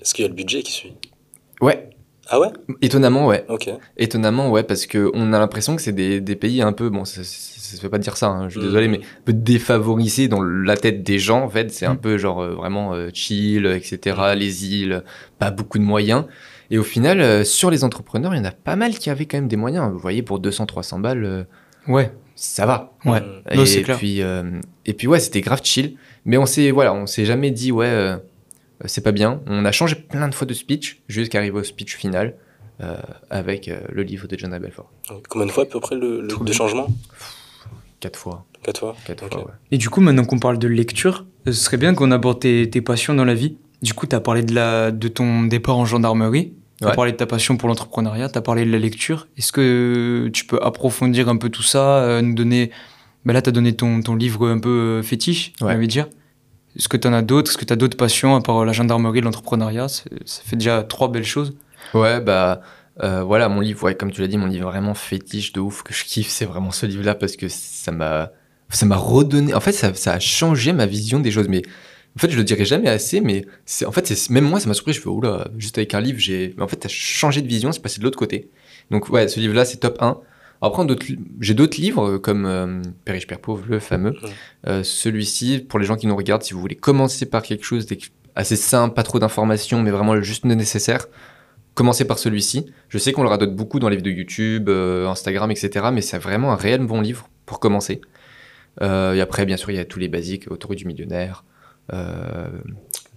Est-ce qu'il y a le budget qui suit? Ouais, Ah ouais? Étonnamment, ouais. Ok. Étonnamment, ouais, parce que on a l'impression que c'est des, des pays un peu, bon, ça, se fait pas dire ça, hein, je suis désolé, mais un peu défavorisés dans la tête des gens. En fait, c'est un Mhm. peu genre euh, vraiment euh, chill, etc. Les îles, pas beaucoup de moyens. Et au final, euh, sur les entrepreneurs, il y en a pas mal qui avaient quand même des moyens. Vous voyez, pour 200-300 balles, euh, Ouais. ça va. Ouais. Mm. Non, et c'est clair. puis euh, et puis ouais, c'était grave chill. Mais on s'est voilà, on s'est jamais dit ouais, euh, c'est pas bien. On a changé plein de fois de speech jusqu'à arriver au speech final euh, avec euh, le livre de John. Belfort. Combien de fois à peu près le, le de changement? Quatre fois, Quatre fois quatre fois. Ouais. Et du coup, maintenant qu'on parle de lecture, ce serait bien qu'on aborde tes, tes passions dans la vie. Du coup, tu as parlé de, la, de ton départ en gendarmerie, tu as Ouais. parlé de ta passion pour l'entrepreneuriat, tu as parlé de la lecture. Est-ce que tu peux approfondir un peu tout ça, euh, nous donner... Ben là, tu as donné ton, ton livre un peu euh, fétiche, on Ouais. va dire. Est-ce que tu en as d'autres? Est-ce que tu as d'autres passions à part la gendarmerie, l'entrepreneuriat? Ça fait déjà trois belles choses. Ouais, bah euh, voilà, mon livre, ouais, comme tu l'as dit, mon livre vraiment fétiche de ouf que je kiffe, c'est vraiment ce livre-là parce que ça m'a, ça m'a redonné. En fait, ça, ça a changé ma vision des choses. Mais en fait, je le dirai jamais assez, mais c'est, en fait, c'est, même moi, ça m'a surpris. Je fais, oula, juste avec un livre, j'ai. Mais en fait, t'as changé de vision, c'est passé de l'autre côté. Donc, ouais, ce livre-là, c'est top 1. Après, j'ai d'autres livres euh, comme euh, Père riche, Père pauvre, le fameux. Euh, celui-ci, pour les gens qui nous regardent, si vous voulez commencer par quelque chose assez simple, pas trop d'informations, mais vraiment le juste nécessaire, commencez par celui-ci. Je sais qu'on le radote beaucoup dans les vidéos YouTube, euh, Instagram, etc. Mais c'est vraiment un réel bon livre pour commencer. Euh, et après, bien sûr, il y a tous les basiques, Autoroute du millionnaire, euh,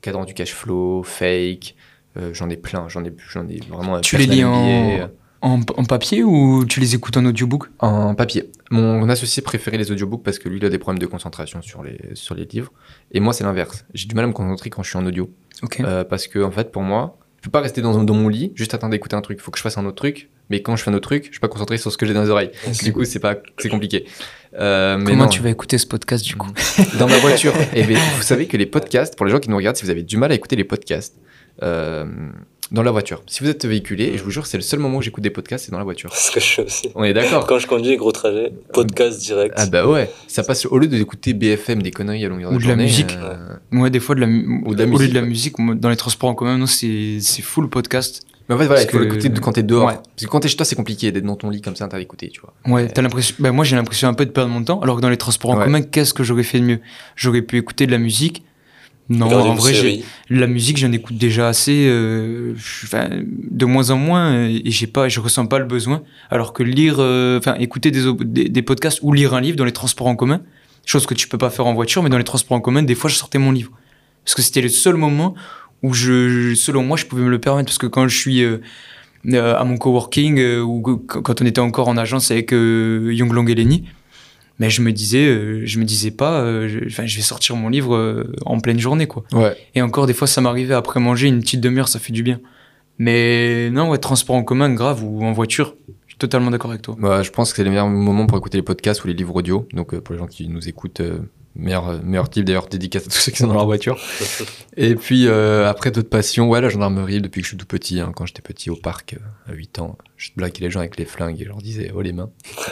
Cadran du cash flow, Fake. euh, j'en ai plein, j'en ai, j'en ai vraiment. Tu les lis En, en papier ou tu les écoutes en audiobook? En papier. Mon associé préférait les audiobooks parce que lui, il a des problèmes de concentration sur les, sur les livres. Et moi, c'est l'inverse. J'ai du mal à me concentrer quand je suis en audio. Ok. Euh, parce que, en fait, pour moi, je peux pas rester dans, dans mon lit, juste attendre d'écouter un truc. Il faut que je fasse un autre truc. Mais quand je fais un autre truc, je suis pas concentré sur ce que j'ai dans les oreilles. Du coup, c'est pas, c'est compliqué. Euh, mais Comment non. tu vas écouter ce podcast du coup *laughs* Dans ma voiture. Et ben, vous savez que les podcasts, pour les gens qui nous regardent, si vous avez du mal à écouter les podcasts, euh, dans la voiture. Si vous êtes véhiculé, et je vous jure, c'est le seul moment où j'écoute des podcasts, c'est dans la voiture. C'est ce que je fais aussi. On est d'accord Quand je conduis, gros trajet, podcast direct. Ah bah ouais, ça passe au lieu d'écouter BFM des conneries à longueur Ou de de la journée, musique. euh, Ouais, des fois de la, mu- Ou de la au lieu musique, de la ouais. musique, dans les transports en commun, non, c'est c'est full podcast. Mais en fait voilà, il Parce faut que- l'écouter quand t'es dehors. Ouais. Parce que quand t'es chez toi, c'est compliqué d'être dans ton lit comme ça, t'as écouté, tu vois. Ouais, t'as l'impression. Ben moi, j'ai l'impression un peu de perdre mon temps. Alors que dans les transports en Ouais. commun, qu'est-ce que j'aurais fait de mieux? J'aurais pu écouter de la musique. Non, en vrai, série. la musique, j'en écoute déjà assez, euh, de moins en moins, euh, et j'ai pas, je ressens pas le besoin. Alors que lire, euh, enfin, écouter des, des, des podcasts ou lire un livre dans les transports en commun, chose que tu peux pas faire en voiture, mais dans les transports en commun, des fois, je sortais mon livre. Parce que c'était le seul moment où je, selon moi, je pouvais me le permettre. Parce que quand je suis euh, euh, à mon coworking, ou quand on était encore en agence avec euh, Young Long et Lenny, mais je me disais, euh, je me disais pas, euh, je, vais sortir mon livre euh, en pleine journée, quoi. Ouais. Et encore, des fois, ça m'arrivait après manger une petite demi-heure, ça fait du bien. Mais non, ouais, transport en commun, grave, ou en voiture, je suis totalement d'accord avec toi. Bah, je pense que c'est le meilleur moment pour écouter les podcasts ou les livres audio. Donc euh, pour les gens qui nous écoutent, euh, meilleur, euh, meilleur type d'ailleurs, dédicace à tous ceux qui sont dans leur voiture. *laughs* Et puis euh, après d'autres passions, ouais, la gendarmerie depuis que je suis tout petit. hein. quand j'étais petit au parc euh, à 8 ans, je blaguais les gens avec les flingues et je leur disais oh les mains. *laughs*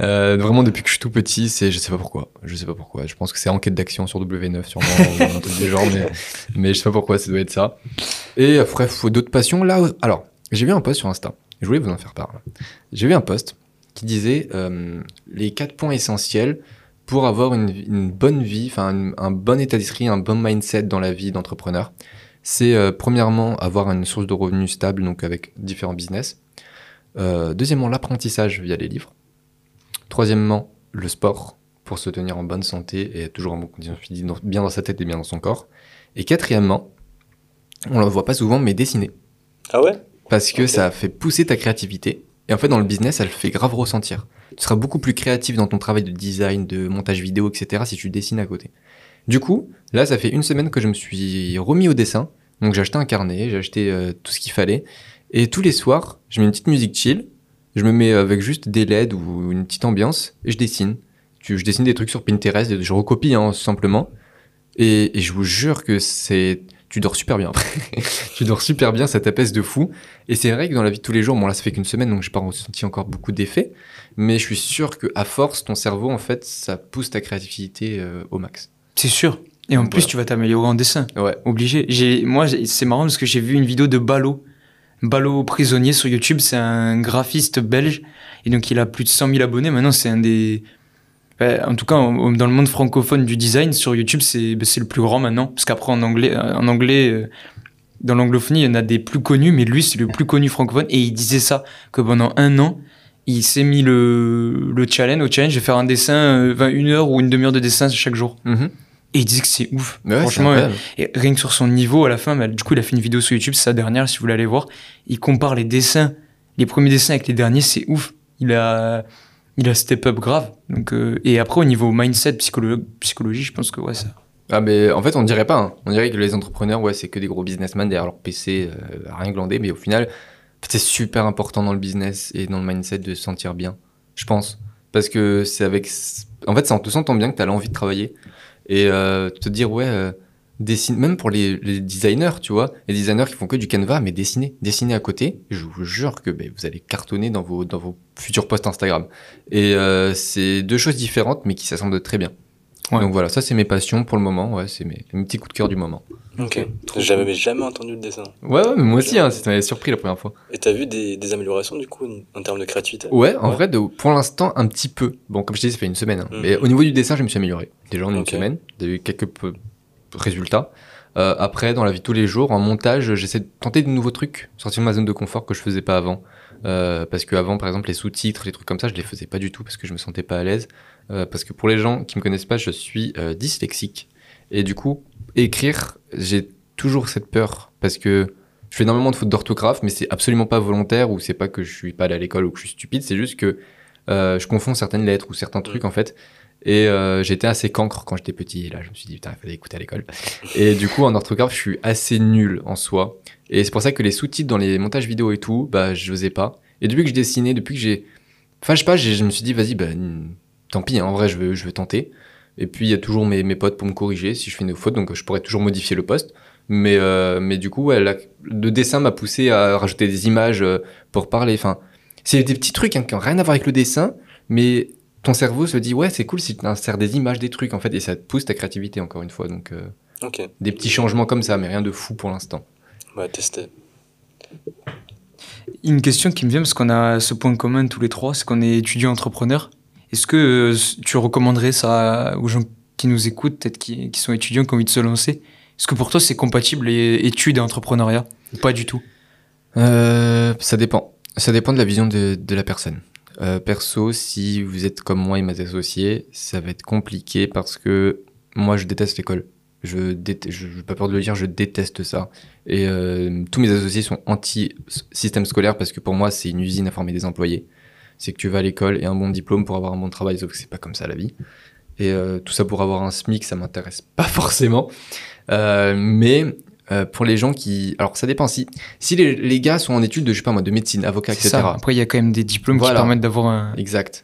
Euh, vraiment depuis que je suis tout petit, c'est je sais pas pourquoi, je sais pas pourquoi. Je pense que c'est enquête d'action sur W9 sûrement un truc du genre, mais, mais je sais pas pourquoi ça doit être ça. Et après faut d'autres passions là. Alors j'ai vu un post sur Insta. Je voulais vous en faire part. J'ai vu un post qui disait les quatre points essentiels pour avoir une, une bonne vie, enfin un bon état d'esprit, un bon mindset dans la vie d'entrepreneur. C'est euh, premièrement avoir une source de revenus stable, donc avec différents business. Euh, deuxièmement, l'apprentissage via les livres. Troisièmement, le sport pour se tenir en bonne santé et être toujours en bonne condition physique, bien dans sa tête et bien dans son corps. Et quatrièmement, on le voit pas souvent, mais dessiner Ah ouais? Parce que ça fait pousser ta créativité. Et en fait, dans le business, ça le fait grave ressentir. Tu seras beaucoup plus créatif dans ton travail de design, de montage vidéo, etc. si tu dessines à côté. Du coup, là, ça fait une semaine que je me suis remis au dessin. Donc j'ai acheté un carnet, j'ai acheté euh, tout ce qu'il fallait. Et tous les soirs, je mets une petite musique chill. Je me mets avec juste des LED ou une petite ambiance et je dessine. Je dessine des trucs sur Pinterest, je recopie hein, simplement. Et je vous jure que c'est... Tu dors super bien après. *laughs* tu dors super bien, ça t'apaise de fou. Et c'est vrai que dans la vie de tous les jours, bon là ça fait qu'une semaine donc j'ai pas ressenti encore beaucoup d'effets, mais je suis sûr que à force ton cerveau en fait ça pousse ta créativité euh, au max. C'est sûr. Et en Donc, plus, voilà. tu vas t'améliorer en dessin. Ouais. Obligé. J'ai, moi, c'est marrant parce que j'ai vu une vidéo de Ballot. Ballot prisonnier sur YouTube, c'est un graphiste belge. Et donc, il a plus de 100 000 abonnés. Maintenant, c'est un des. En tout cas, dans le monde francophone du design, sur YouTube, c'est c'est le plus grand maintenant. Parce qu'après, en anglais, en anglais euh, dans l'anglophonie, il y en a des plus connus, mais lui, c'est le plus connu francophone. Et il disait ça, que pendant un an, il s'est mis le, le challenge, au challenge de faire un dessin, euh, enfin, une heure ou une demi-heure de dessin chaque jour. Mhm. Et il disait que c'est ouf. Ouais, Franchement. Et rien que sur son niveau, à la fin, bah, du coup, il a fait une vidéo sur YouTube, c'est sa dernière, si vous voulez aller voir. Il compare les dessins, les premiers dessins avec les derniers, c'est ouf. Il a, il a step up grave. Donc, euh, et après, au niveau mindset, psycholo- psychologie, je pense que ouais, ça. Ah mais en fait on dirait pas, hein. on dirait que les entrepreneurs ouais c'est que des gros businessmen derrière leur PC euh, rien glander, mais au final c'est super important dans le business et dans le mindset de se sentir bien, je pense, parce que c'est avec, en fait c'est en te sentant bien que t'as l'envie de travailler et euh, te dire ouais dessine, même pour les, les designers tu vois, les designers qui font que du canevas mais dessiner, dessiner à côté, je vous jure que ben, vous allez cartonner dans vos dans vos futurs posts Instagram et euh, c'est deux choses différentes mais qui s'assemblent très bien. Ouais. Donc voilà, ça c'est mes passions pour le moment, ouais, c'est mes, mes petits coups de cœur du moment. Ok. J'avais jamais entendu le dessin. Ouais, ouais, mais moi aussi, hein, ça m'avait surpris la première fois. Et t'as vu des, des améliorations du coup en termes de créativité? Ouais, en Ouais. vrai, de, pour l'instant, un petit peu. Bon, comme je te dis, ça fait une semaine. hein. Mhm. Mais au niveau du dessin, je me suis amélioré. Déjà en une semaine, j'ai eu quelques résultats. Euh, après, dans la vie de tous les jours, en montage, j'essaie de tenter de nouveaux trucs, sortir de ma zone de confort que je faisais pas avant. Euh, parce que avant, par exemple, les sous-titres, les trucs comme ça, je les faisais pas du tout parce que je me sentais pas à l'aise. Euh, parce que pour les gens qui me connaissent pas, je suis dyslexique. Et du coup, écrire, j'ai toujours cette peur parce que je fais énormément de fautes d'orthographe, mais c'est absolument pas volontaire ou c'est pas que je suis pas allé à l'école ou que je suis stupide, c'est juste que je confonds certaines lettres ou certains trucs en fait. Et euh, j'étais assez cancre quand j'étais petit. Et là, je me suis dit, putain, il fallait écouter à l'école. Et du coup, en orthographe, je suis assez nul en soi. Et c'est pour ça que les sous-titres dans les montages vidéo et tout, bah, je n'osais pas. Et depuis que je dessinais, depuis que j'ai. Enfin, je sais pas, je me suis dit, vas-y, bah, tant pis, hein, en vrai, je veux, je veux tenter. Et puis, il y a toujours mes, mes potes pour me corriger si je fais une faute, donc je pourrais toujours modifier le poste. Mais, euh, mais du coup, le dessin m'a poussé à rajouter des images euh, pour parler. Enfin, c'est des petits trucs hein, qui n'ont rien à voir avec le dessin, mais ton cerveau se dit, ouais, c'est cool si tu insères des images, des trucs, en fait, et ça te pousse ta créativité, encore une fois. Donc, euh, des petits changements comme ça, mais rien de fou pour l'instant. Ouais, tester. Une question qui me vient, parce qu'on a ce point commun tous les trois, c'est qu'on est étudiants entrepreneurs. Est-ce que euh, tu recommanderais ça aux gens qui nous écoutent, peut-être qui, qui sont étudiants, qui ont envie de se lancer? Est-ce que pour toi, c'est compatible les études et entrepreneuriat Ou Pas du tout? Euh, ça dépend. Ça dépend de la vision de, de la personne. Euh, perso, si vous êtes comme moi et mes associés, ça va être compliqué parce que moi, je déteste l'école. Je déteste, je pas peur de le dire, je déteste ça. Et euh, tous mes associés sont anti-système scolaire parce que pour moi, c'est une usine à former des employés. C'est que tu vas à l'école et un bon diplôme pour avoir un bon travail, sauf que c'est pas comme ça la vie. Et euh, tout ça pour avoir un SMIC, ça m'intéresse pas forcément. Mais euh, pour les gens qui, alors ça dépend si si les, les gars sont en études de je sais pas moi de médecine, avocat, etc. ça. Après, il y a quand même des diplômes Voilà. qui permettent d'avoir un, Exact.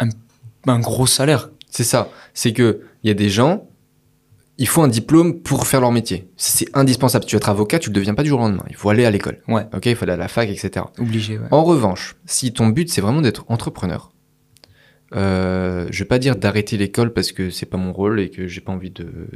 un gros salaire. C'est ça. C'est que il y a des gens, il faut un diplôme pour faire leur métier. C'est indispensable. Tu veux être avocat, tu le deviens pas du jour au lendemain. Il faut aller à l'école. Ouais. Ok, il faut aller à la fac, etc. Obligé, ouais. En revanche, si ton but c'est vraiment d'être entrepreneur, euh, je vais pas dire d'arrêter l'école parce que c'est pas mon rôle et que j'ai pas envie de, de,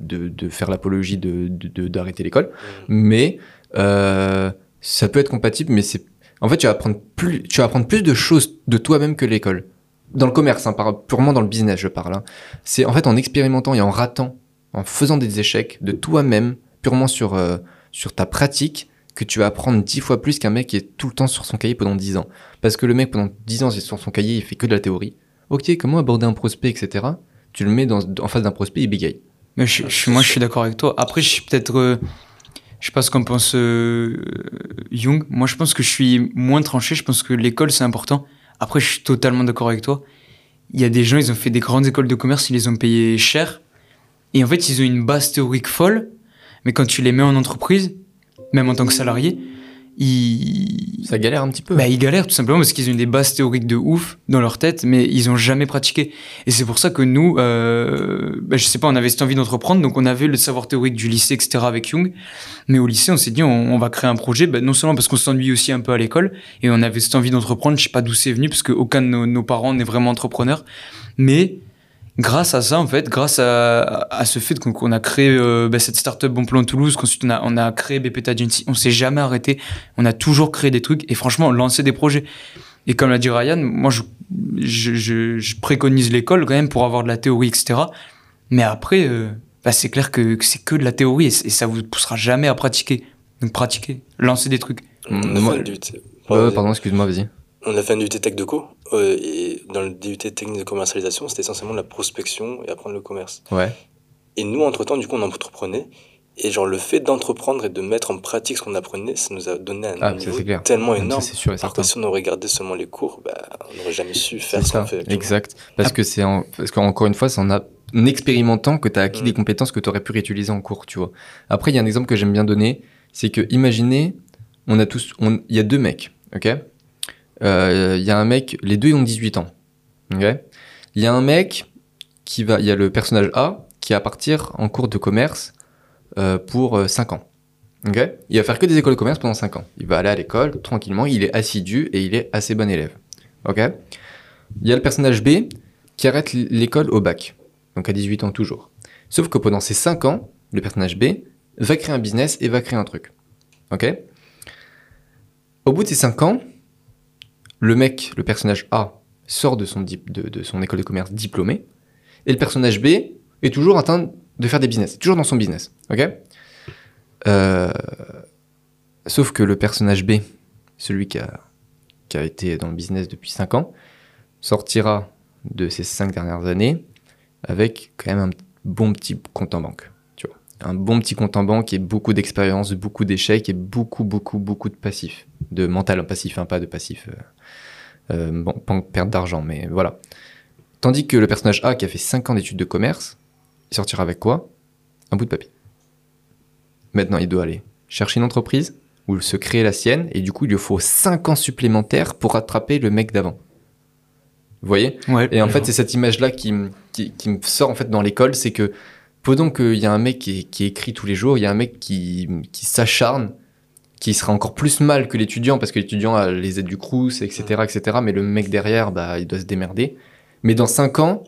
de faire l'apologie de, de- de- d'arrêter l'école, mais euh, ça peut être compatible, mais c'est en fait tu vas apprendre plus, tu vas apprendre plus de choses de toi-même que l'école. Dans le commerce, hein, purement dans le business, je parle. hein. C'est en fait en expérimentant et en ratant, en faisant des échecs de toi-même, purement sur, euh, sur ta pratique, que tu vas apprendre dix fois plus qu'un mec qui est tout le temps sur son cahier pendant 10 ans. Parce que le mec, pendant 10 ans, c'est sur son cahier, il fait que de la théorie. Ok, comment aborder un prospect, etc. Tu le mets dans, en face d'un prospect, il bégaye. Je, moi, je suis d'accord avec toi. Après, je suis peut-être. euh, je sais pas ce qu'en pense euh, Jung. Moi, je pense que je suis moins tranché. Je pense que l'école, c'est important. Après, je suis totalement d'accord avec toi. Il y a des gens, ils ont fait des grandes écoles de commerce, ils les ont payées cher. Et en fait, ils ont une base théorique folle. Mais quand tu les mets en entreprise, même en tant que salarié, ils, Ça galère un petit peu. bah, ils galèrent tout simplement parce qu'ils ont des bases théoriques de ouf dans leur tête, mais ils ont jamais pratiqué. Et c'est pour ça que nous, euh, bah, je sais pas, on avait cette envie d'entreprendre, donc on avait le savoir théorique du lycée, etc. avec Jung. Mais au lycée, on s'est dit, on, on va créer un projet, bah, non seulement parce qu'on s'ennuie aussi un peu à l'école, et on avait cette envie d'entreprendre, je sais pas d'où c'est venu, parce qu'aucun de nos, nos parents n'est vraiment entrepreneur. Mais grâce à ça, en fait, grâce à, à ce fait qu'on a créé euh, bah, cette startup Bon Plan Toulouse, qu'ensuite on a, on a créé BPT Agency, on s'est jamais arrêté, on a toujours créé des trucs et franchement, lancer des projets. Et comme l'a dit Ryan, moi je, je, je, je préconise l'école quand même pour avoir de la théorie, etc. Mais après, euh, bah, c'est clair que, que c'est que de la théorie et, et ça vous poussera jamais à pratiquer. Donc pratiquer, lancer des trucs. On a Moi- fait un DUT. Ouais, ouais, pardon, excuse-moi, vas-y. On a fait un UT Tech de co euh, et dans le DUT technique de commercialisation, c'était essentiellement la prospection et apprendre le commerce. Ouais. Et nous, entre-temps, du coup, on entreprenait. Et genre, le fait d'entreprendre et de mettre en pratique ce qu'on apprenait, ça nous a donné un Ah, ça, niveau tellement Ça, énorme. c'est sûr certain. que si on aurait gardé seulement les cours, bah, on n'aurait jamais su faire ce qu'on ça, fait. exact. Parce que c'est en... parce qu'encore une fois, c'est en, a- en expérimentant que tu as acquis Mm. des compétences que tu aurais pu réutiliser en cours, tu vois. Après, il y a un exemple que j'aime bien donner, c'est que imaginez, on a tous, on- il y a deux mecs, ok? Il y a un mec, les deux ont 18 ans, Il y a un mec qui va, il y a le personnage A qui va partir en cours de commerce euh, pour 5 ans. Ok? Il va faire que des écoles de commerce pendant 5 ans. Il va aller à l'école tranquillement, il est assidu et il est assez bon élève. Il y a le personnage B qui arrête l'école au bac, donc à 18 ans toujours. Sauf que pendant ces 5 ans, le personnage B va créer un business et va créer un truc. Au bout de ces 5 ans, le mec, le personnage A, sort de son, école de commerce diplômé, et le personnage B est toujours en train de faire des business, toujours dans son business. Ok? Euh, Sauf que le personnage B, celui qui a, été dans le business depuis 5 ans, sortira de ces 5 dernières années avec quand même un bon petit compte en banque. Tu vois. Un bon petit compte en banque et beaucoup d'expérience, beaucoup d'échecs et beaucoup, beaucoup, beaucoup de passifs. De mental passif, hein, pas de passif. Euh, bon, pas perte d'argent, mais voilà. Tandis que le personnage A qui a fait 5 ans d'études de commerce, il sortira avec quoi? Un bout de papier. Maintenant, il doit aller chercher une entreprise ou se créer la sienne, et du coup, il lui faut 5 ans supplémentaires pour rattraper le mec d'avant. Vous voyez? Ouais. Et en fait, c'est cette image-là qui, me- qui, qui me sort en fait dans l'école, c'est que pendant qu'il y a un mec qui, qui écrit tous les jours, il y a un mec qui, qui s'acharne, qui sera encore plus mal que l'étudiant, parce que l'étudiant a les aides du Crous, etc., etc., mais le mec derrière, bah, il doit se démerder. Mais dans 5 ans,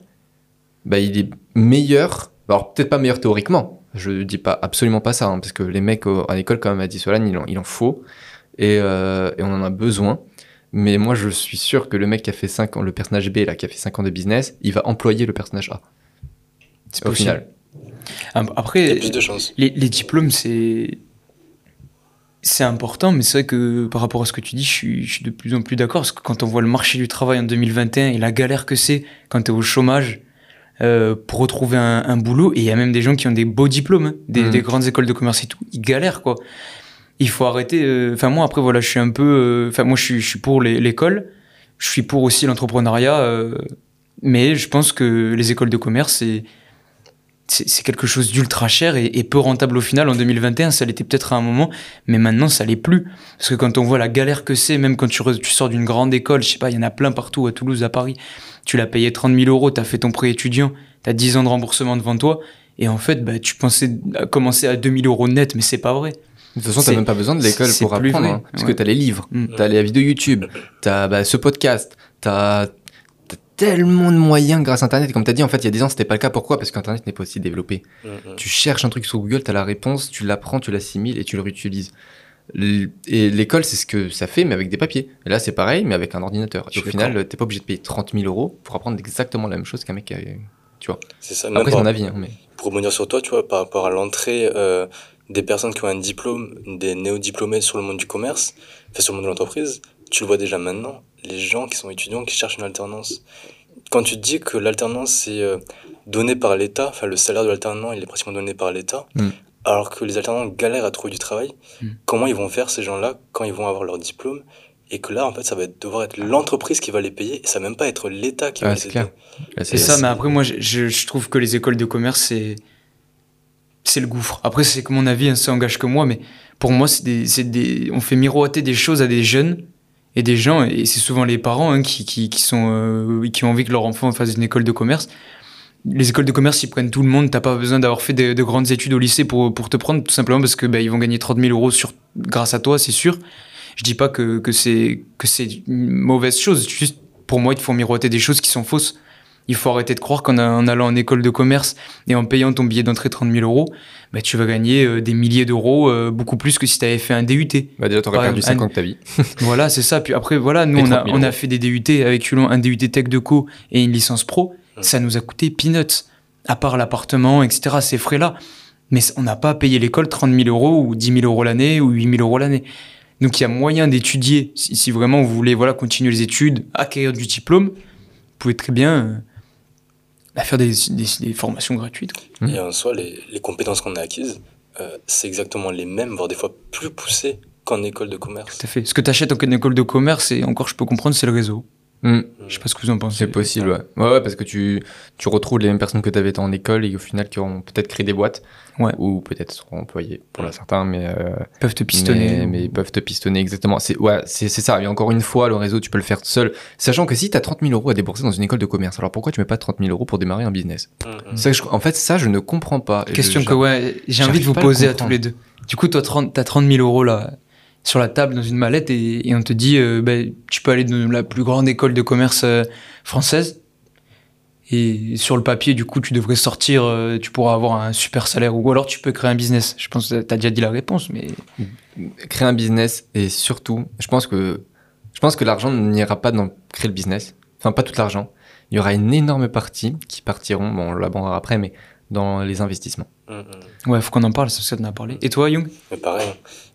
bah, il est meilleur, alors peut-être pas meilleur théoriquement, je dis pas absolument pas ça, hein, parce que les mecs au- à l'école, comme a dit Solane, il en, il en faut, et, euh, et on en a besoin. Mais moi, je suis sûr que le mec qui a fait 5 ans, le personnage B, là, qui a fait 5 ans de business, il va employer le personnage A. C'est Au possible. final. Il y Après, a plus de chances. les, les diplômes, c'est. C'est important, mais c'est vrai que par rapport à ce que tu dis, je suis, je suis de plus en plus d'accord. Parce que quand on voit le marché du travail en 2021 et la galère que c'est quand tu es au chômage euh, pour retrouver un, un boulot, et il y a même des gens qui ont des beaux diplômes, hein, des, Mhm. des grandes écoles de commerce et tout, ils galèrent quoi. Il faut arrêter. euh, Enfin, moi, après, voilà, je suis un peu. euh, Enfin, moi, je suis, je suis pour l'école, je suis pour aussi l'entrepreneuriat, mais je pense que les écoles de commerce, c'est c'est quelque chose d'ultra cher et, et peu rentable au final. En 2021, ça l'était peut-être à un moment, mais maintenant, ça l'est plus. Parce que quand on voit la galère que c'est, même quand tu, re- tu sors d'une grande école, je sais pas, il y en a plein partout, à Toulouse, à Paris, tu l'as payé 30 000 euros, tu as fait ton prêt étudiant, tu as 10 ans de remboursement devant toi, et en fait, bah, tu pensais à commencer à 2000 euros net, mais c'est pas vrai. De toute façon, t'as même pas besoin de l'école pour apprendre, vrai, hein, parce ouais. que t'as les livres, Mm. t'as les vidéos YouTube, t'as bah, ce podcast, t'as t'as tellement de moyens grâce à Internet. Et comme t'as dit, en fait, il y a des ans, c'était pas le cas. Pourquoi? Parce qu'Internet n'est pas aussi développé. Mm, mm. Tu cherches un truc sur Google, t'as la réponse, tu l'apprends, tu l'assimiles et tu le réutilises. Et l'école, c'est ce que ça fait, mais avec des papiers. Et là, c'est pareil, mais avec un ordinateur. Et au final, t'es pas obligé de payer 30 000 euros pour apprendre exactement la même chose qu'un mec qui a... C'est ça. Après, c'est mon avis, hein, mais... pour rebondir sur toi, tu vois, par rapport à l'entrée euh, des personnes qui ont un diplôme, des néo-diplômés sur le monde du commerce, sur le monde de l'entreprise, tu le vois déjà maintenant, les gens qui sont étudiants qui cherchent une alternance. Quand tu te dis que l'alternance c'est euh, donné par l'État, enfin le salaire de l'alternant il est pratiquement donné par l'État, Mm. alors que les alternants galèrent à trouver du travail, Mm. comment ils vont faire ces gens-là quand ils vont avoir leur diplôme? Et que là en fait ça va être- devoir être l'entreprise qui va les payer et ça va même pas être l'État qui va les. Là, C'est ça, mais après, moi, je, trouve que les écoles de commerce, c'est. C'est le gouffre. Après, c'est que mon avis, hein, ça engage que moi, mais pour moi, c'est des, c'est des, on fait miroiter des choses à des jeunes et des gens, et c'est souvent les parents hein, qui, qui, qui, sont, euh, qui ont envie que leur enfant fasse une école de commerce. Les écoles de commerce, ils prennent tout le monde. T'as pas besoin d'avoir fait de, de grandes études au lycée pour, pour te prendre, tout simplement parce que bah, ils vont gagner 30 000 euros sur, grâce à toi, c'est sûr. Je dis pas que, que c'est une mauvaise chose. Juste, pour moi, ils te font miroiter des choses qui sont fausses. Il faut arrêter de croire qu'en allant en école de commerce et en payant ton billet d'entrée 30 000 euros, bah, tu vas gagner euh, des milliers d'euros, euh, beaucoup plus que si tu avais fait un DUT. Bah, déjà, t'aurais perdu exemple, 5 ans de ta vie. *laughs* Voilà, c'est ça. Puis après, voilà, nous, on a, 30 000 on a fait des DUT avec Hulon, un DUT Tech de Co et une licence pro. Mm. Ça nous a coûté peanuts, à part l'appartement, etc., ces frais-là. Mais on n'a pas payé l'école 30 000 euros ou 10 000 euros l'année ou 8 000 euros l'année. Donc il y a moyen d'étudier. Si, si vraiment vous voulez voilà, continuer les études, acquérir du diplôme, vous pouvez très bien bah, faire des, des, des formations gratuites. quoi. Mm. Et en soi, les, les compétences qu'on a acquises, euh, c'est exactement les mêmes, voire des fois plus poussées qu'en école de commerce. Tout à fait. Ce que tu achètes en école de commerce, et encore je peux comprendre, c'est le réseau. Mm. Je sais pas ce que vous en pensez. C'est possible, ouais. ouais. ouais, parce que tu, tu retrouves les mêmes personnes que tu avais en école et au final qui ont peut-être créé des boîtes. Ouais. Ou peut-être seront employés pour la certains, mais, euh, Ils peuvent te pistonner. mais, mais ils peuvent te pistonner exactement. C'est ouais, c'est c'est ça. Et encore une fois, le réseau, tu peux le faire seul. Sachant que si tu as 30 000 euros à débourser dans une école de commerce, alors pourquoi tu mets pas 30 000 euros pour démarrer un business? Mm, mm. Ça, je- En fait, ça, je ne comprends pas. Question je- que ouais, j'ai envie de vous poser à tous les deux. Du coup, toi, 30, t'as 30 000 euros là sur la table dans une mallette et, et on te dit, euh, ben, tu peux aller dans la plus grande école de commerce euh, française. Et sur le papier, du coup, tu devrais sortir, euh, tu pourras avoir un super salaire ou alors tu peux créer un business. Je pense que t'as déjà dit la réponse, mais créer un business et surtout, je pense que je pense que l'argent n'ira pas dans créer le business. Enfin, pas tout l'argent. Il y aura une énorme partie qui partiront, bon, on l'abordera après, mais dans les investissements. Mm, mm. ouais, faut qu'on en parle, c'est ça qu'on a parlé. Et toi, Young? Mais pareil,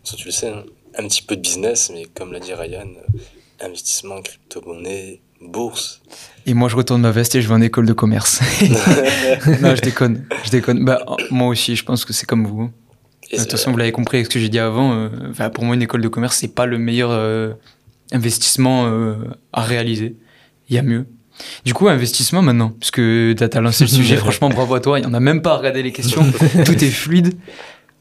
ça, tu le sais, hein, un petit peu de business, mais comme l'a dit Ryan, euh, investissement, crypto-monnaie, bourse. Et moi, je retourne ma veste et je vais en école de commerce. *laughs* non, je déconne, je déconne. Bah, oh, moi aussi, je pense que c'est comme vous. Et De toute façon, vous l'avez compris avec ce que j'ai dit avant. euh, enfin, pour moi, une école de commerce, c'est pas le meilleur euh, investissement euh, à réaliser. Il y a mieux. Du coup, investissement maintenant, puisque t'as as lancé le *laughs* sujet. franchement, bravo à toi. Il y en a même pas à regarder les questions. *laughs* Tout est fluide.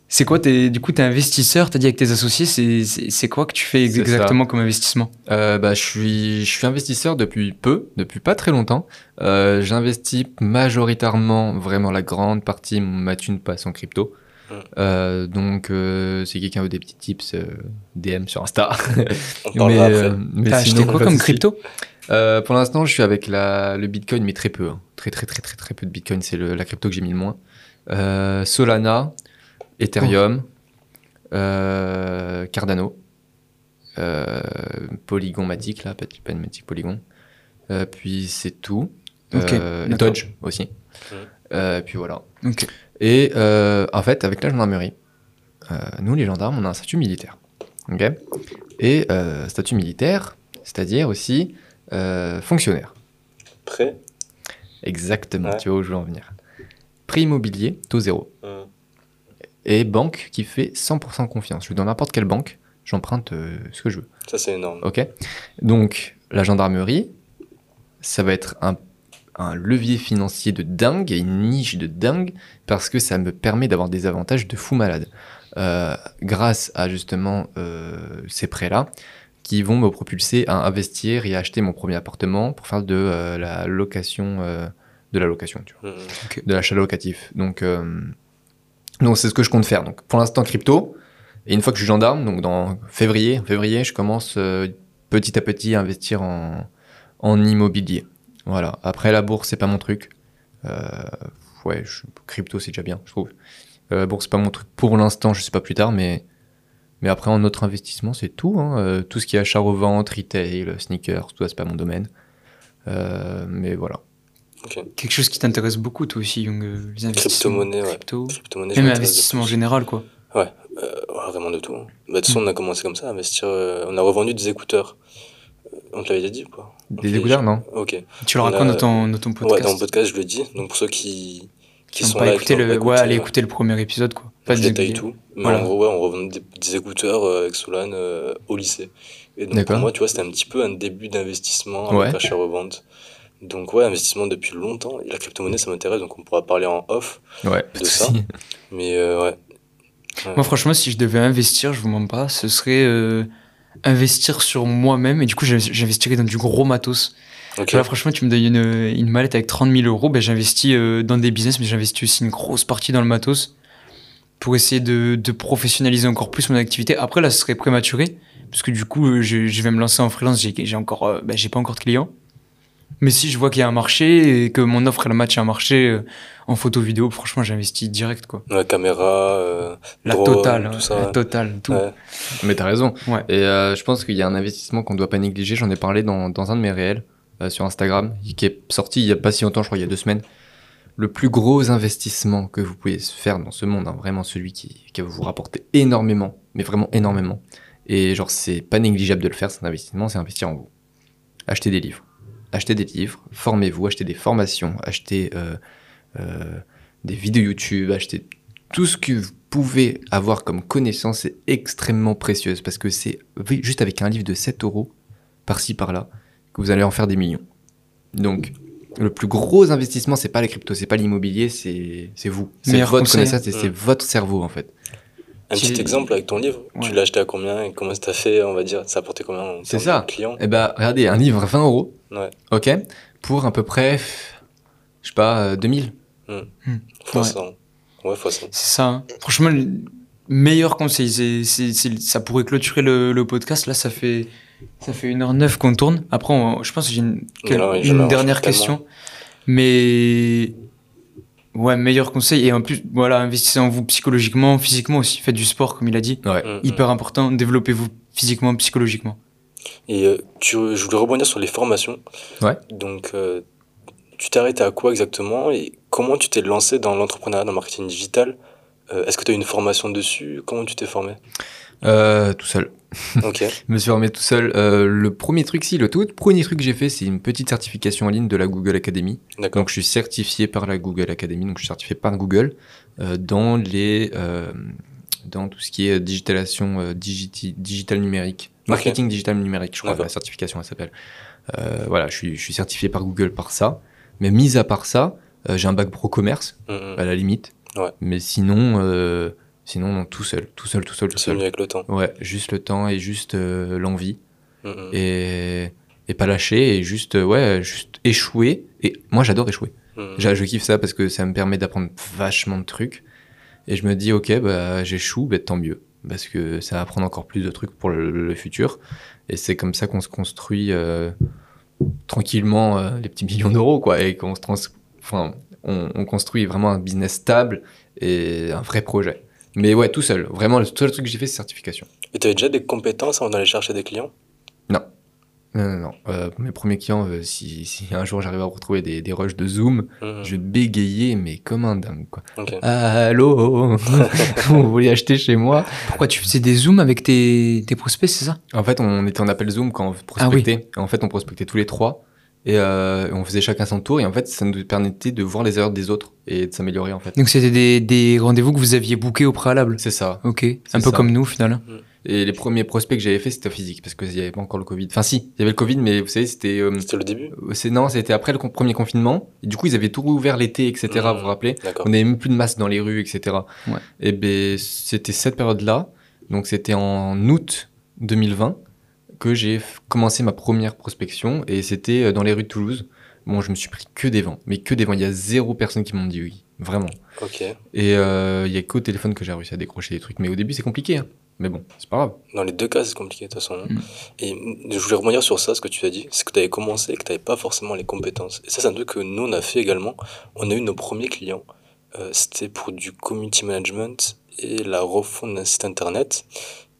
C'est quoi t'es- Du coup, t'es investisseur. T'as dit avec tes associés. c'est- quoi que tu fais exactement comme investissement? Euh, bah, je suis, je suis investisseur depuis peu, depuis pas très longtemps. Euh, J'investis majoritairement, vraiment la grande partie, ma thune passe en crypto. Mm. Euh, donc, euh, si quelqu'un veut des petits tips, euh, DM sur Insta. *laughs* on parlera après. euh, mais T'as acheté sinon, quoi comme crypto? Euh, pour l'instant, je suis avec la, le Bitcoin, mais très peu. hein. Très, très, très, très, très peu de Bitcoin. C'est le- la crypto que j'ai mis le moins. Euh, Solana, Ethereum, euh, Cardano, euh, Polygon Matic, là, pas Matic, Polygon. Euh, puis c'est tout. Euh. Dodge aussi. Euh, puis voilà. Ok. Et euh, en fait, avec la gendarmerie, euh, nous les gendarmes, on a un statut militaire. Ok? Et euh, statut militaire, c'est-à-dire aussi euh, fonctionnaire. Prêt Exactement, Ouais. tu vois où je veux en venir. Prix immobilier, taux zéro. Mm. Et banque qui fait 100% confiance. Je vais dans n'importe quelle banque, j'emprunte euh, ce que je veux. Ça, c'est énorme. Ok Donc, la gendarmerie, ça va être un, un levier financier de dingue et une niche de dingue parce que ça me permet d'avoir des avantages de fou malade. Euh, grâce à justement euh, ces prêts-là qui vont me propulser à investir et à acheter mon premier appartement pour faire de euh, la location, euh, de la location, tu vois Mm, mm. de l'achat locatif. Donc, euh, donc c'est ce que je compte faire. Donc, pour l'instant, crypto. Et une fois que je suis gendarme, donc dans février, février, je commence euh, petit à petit à investir en, en immobilier. Voilà. Après, la bourse, c'est pas mon truc. Euh, ouais, crypto, c'est déjà bien, je trouve. Euh, bourse, c'est pas mon truc pour l'instant, je sais pas plus tard, mais, mais après, en autre investissement, c'est tout. hein. Tout ce qui est achat-revente, retail, sneakers, tout ça, c'est pas mon domaine. Mais voilà. Quelque chose qui t'intéresse beaucoup, toi aussi, Young, euh, les investissements. Crypto-monnaie, ouais. Crypto. Je Même investissement en général, quoi. Ouais, euh, ouais, vraiment de tout. hein. Bah, de toute façon, on a commencé comme ça, investir. euh, on a revendu des écouteurs. On te l'avait déjà dit ou pas? Des écouteurs, non Ok. Tu le On racontes a- dans ton, dans ton Ouais, podcast. dans le podcast, je le dis. Donc pour ceux qui, qui sont pas là, qui n'ont le, pas ouais, allez écouter le premier épisode, quoi. Pas je de détaille tout. Mais Voilà. en gros, ouais, on revendait des, des écouteurs euh, avec Solane au lycée. Et donc pour moi, tu vois, c'était un petit peu un début d'investissement Ouais. avec achat-revente. Donc ouais, investissement depuis longtemps. Et la crypto-monnaie, ça m'intéresse, donc on pourra parler en off. Ouais, De ça. Mais euh, ouais. Ouais. Moi, franchement, si je devais investir, je vous mens pas, ce serait euh, investir sur moi-même. Et du coup, j'inv- j'investirais dans du gros matos. Ok. Là, franchement, tu me donnes une, une mallette avec 30 000 euros, ben, j'investis euh, dans des business, mais j'investis aussi une grosse partie dans le matos pour essayer de, de professionnaliser encore plus mon activité. Après, là, ce serait prématuré, parce que du coup, je, je vais me lancer en freelance, j'ai j'ai encore, ben, j'ai pas encore de clients. Mais si je vois qu'il y a un marché et que mon offre elle match un marché euh, en photo vidéo, franchement, j'investis direct, quoi. Caméra, euh, La drone, totale, tout ça. la ouais. totale, tout. Ouais. Mais t'as raison. Ouais. Et euh, je pense qu'il y a un investissement qu'on ne doit pas négliger. J'en ai parlé dans, dans un de mes réels euh, sur Instagram, qui est sorti il y a pas si longtemps, je crois, il y a deux semaines. Le plus gros investissement que vous pouvez faire dans ce monde, hein, vraiment celui qui, qui va vous rapporter énormément, mais vraiment énormément, Et genre, c'est pas négligeable de le faire, c'est un investissement, c'est investir en vous. Achetez des livres. Achetez des livres, formez-vous, achetez des formations, achetez euh, euh, des vidéos YouTube, achetez tout ce que vous pouvez avoir comme connaissance, c'est extrêmement précieuse parce que c'est juste avec un livre de 7 euros, par-ci, par-là, que vous allez en faire des millions. Donc, le plus gros investissement, c'est pas les cryptos, c'est pas l'immobilier, c'est vous. C'est votre conseil. connaissance et c'est votre cerveau, en fait. Un petit exemple avec ton livre, tu l'as acheté à combien et comment ça t'a fait, on va dire, ça a apporté combien en C'est ça. de clients Eh ben, regardez, un livre 20 euros, Ouais. ok, pour à peu près, je sais pas, euh, 2000. Fois Ouais. 100. Ouais, fois 100. C'est ça. hein. Franchement, le meilleur conseil, c'est, c'est- c'est- ça pourrait clôturer le, le podcast. Là, ça fait, ça fait 1h09 qu'on tourne. Après, on- je pense que j'ai une, quel- Non, dernière tellement. question. Mais, ouais, meilleur conseil. Et en plus, voilà, investissez en vous psychologiquement, physiquement aussi. Faites du sport, comme il a dit. Ouais. Mm, Hyper important. Développez-vous physiquement, psychologiquement. Et euh, tu, je voulais rebondir sur les formations. Ouais. Donc, euh, tu t'es arrêté à quoi exactement et comment tu t'es lancé dans l'entrepreneuriat, dans le marketing digital? Euh, Est-ce que tu as eu une formation dessus? Comment tu t'es formé? Euh, tout seul. Ok. *laughs* Je me suis remis tout seul. Euh, le premier truc, si, le tout premier truc que j'ai fait, c'est une petite certification en ligne de la Google Academy. D'accord. Donc, je suis certifié par la Google Academy, donc je suis certifié par Google euh, dans les euh, dans tout ce qui est digitalisation digiti- digital numérique, marketing digital numérique, je crois D'accord. la certification elle s'appelle. Voilà, je suis je suis certifié par Google par ça. Mais mis à part ça, j'ai un bac pro commerce Mm, mm. à la limite. Ouais. Mais sinon, sinon non, tout seul, tout seul, tout seul, tout seul. avec le temps. Ouais, juste le temps et juste euh, l'envie. Mm, et, et pas lâcher et juste euh, ouais juste échouer. Et moi j'adore échouer. Mm, je kiffe ça parce que ça me permet d'apprendre vachement de trucs. Et je me dis ok bah j'échoue bah, tant mieux. Parce que ça va apprendre encore plus de trucs pour le, le futur. Et c'est comme ça qu'on se construit euh, tranquillement euh, les petits millions d'euros quoi. Et qu'on se trans enfin on, on construit vraiment un business stable et un vrai projet mais ouais tout seul vraiment le seul truc que j'ai fait c'est certification Et tu avais déjà des compétences avant d'aller chercher des clients? Non, non, non. Euh, mes premiers clients, euh, si, si un jour j'arrive à retrouver des, des rushs de Zoom, Mm, mm. je vais bégayer, mais comme un dingue, quoi. Ok. Allô *laughs* *laughs* Vous voulez acheter chez moi? Pourquoi tu faisais des zooms avec tes, tes prospects, c'est ça? En fait, on était en appel Zoom quand on Ah oui. prospectait. En fait, on prospectait tous les trois. Et euh, on faisait chacun son tour. Et en fait, ça nous permettait de voir les erreurs des autres et de s'améliorer, en fait. Donc, c'était des, des rendez-vous que vous aviez bookés au préalable. C'est ça. Ok. Un peu ça. comme nous, au final. Et les premiers prospects que j'avais fait, c'était physique, parce qu'il n'y avait pas encore le Covid. Enfin, si, il y avait le Covid, mais vous savez, c'était... euh, C'était le début? c'est non, c'était après le con- premier confinement. Et du coup, ils avaient tout rouvert l'été, etc. Mhm. Vous vous rappelez? D'accord. On n'avait même plus de masques dans les rues, etc. Ouais. Et ben, c'était cette période-là. Donc, c'était en août 2020 que j'ai commencé ma première prospection. Et c'était euh, dans les rues de Toulouse. Bon, je me suis pris que des vents. Mais que des vents. Il y a zéro personne qui m'ont dit oui. Vraiment. Ok. Et euh, il y a qu'au téléphone que j'ai réussi à décrocher des trucs. Mais au début, c'est compliqué. hein. Mais bon, c'est pas grave. Dans les deux cas, c'est compliqué de toute façon. hein. Mm. Et mm, je voulais rebondir sur ça, ce que tu as dit. C'est que tu avais commencé et que tu n'avais pas forcément les compétences. Et ça, c'est un truc que nous, on a fait également. On a eu nos premiers clients. Euh, C'était pour du community management et la refonte d'un site internet.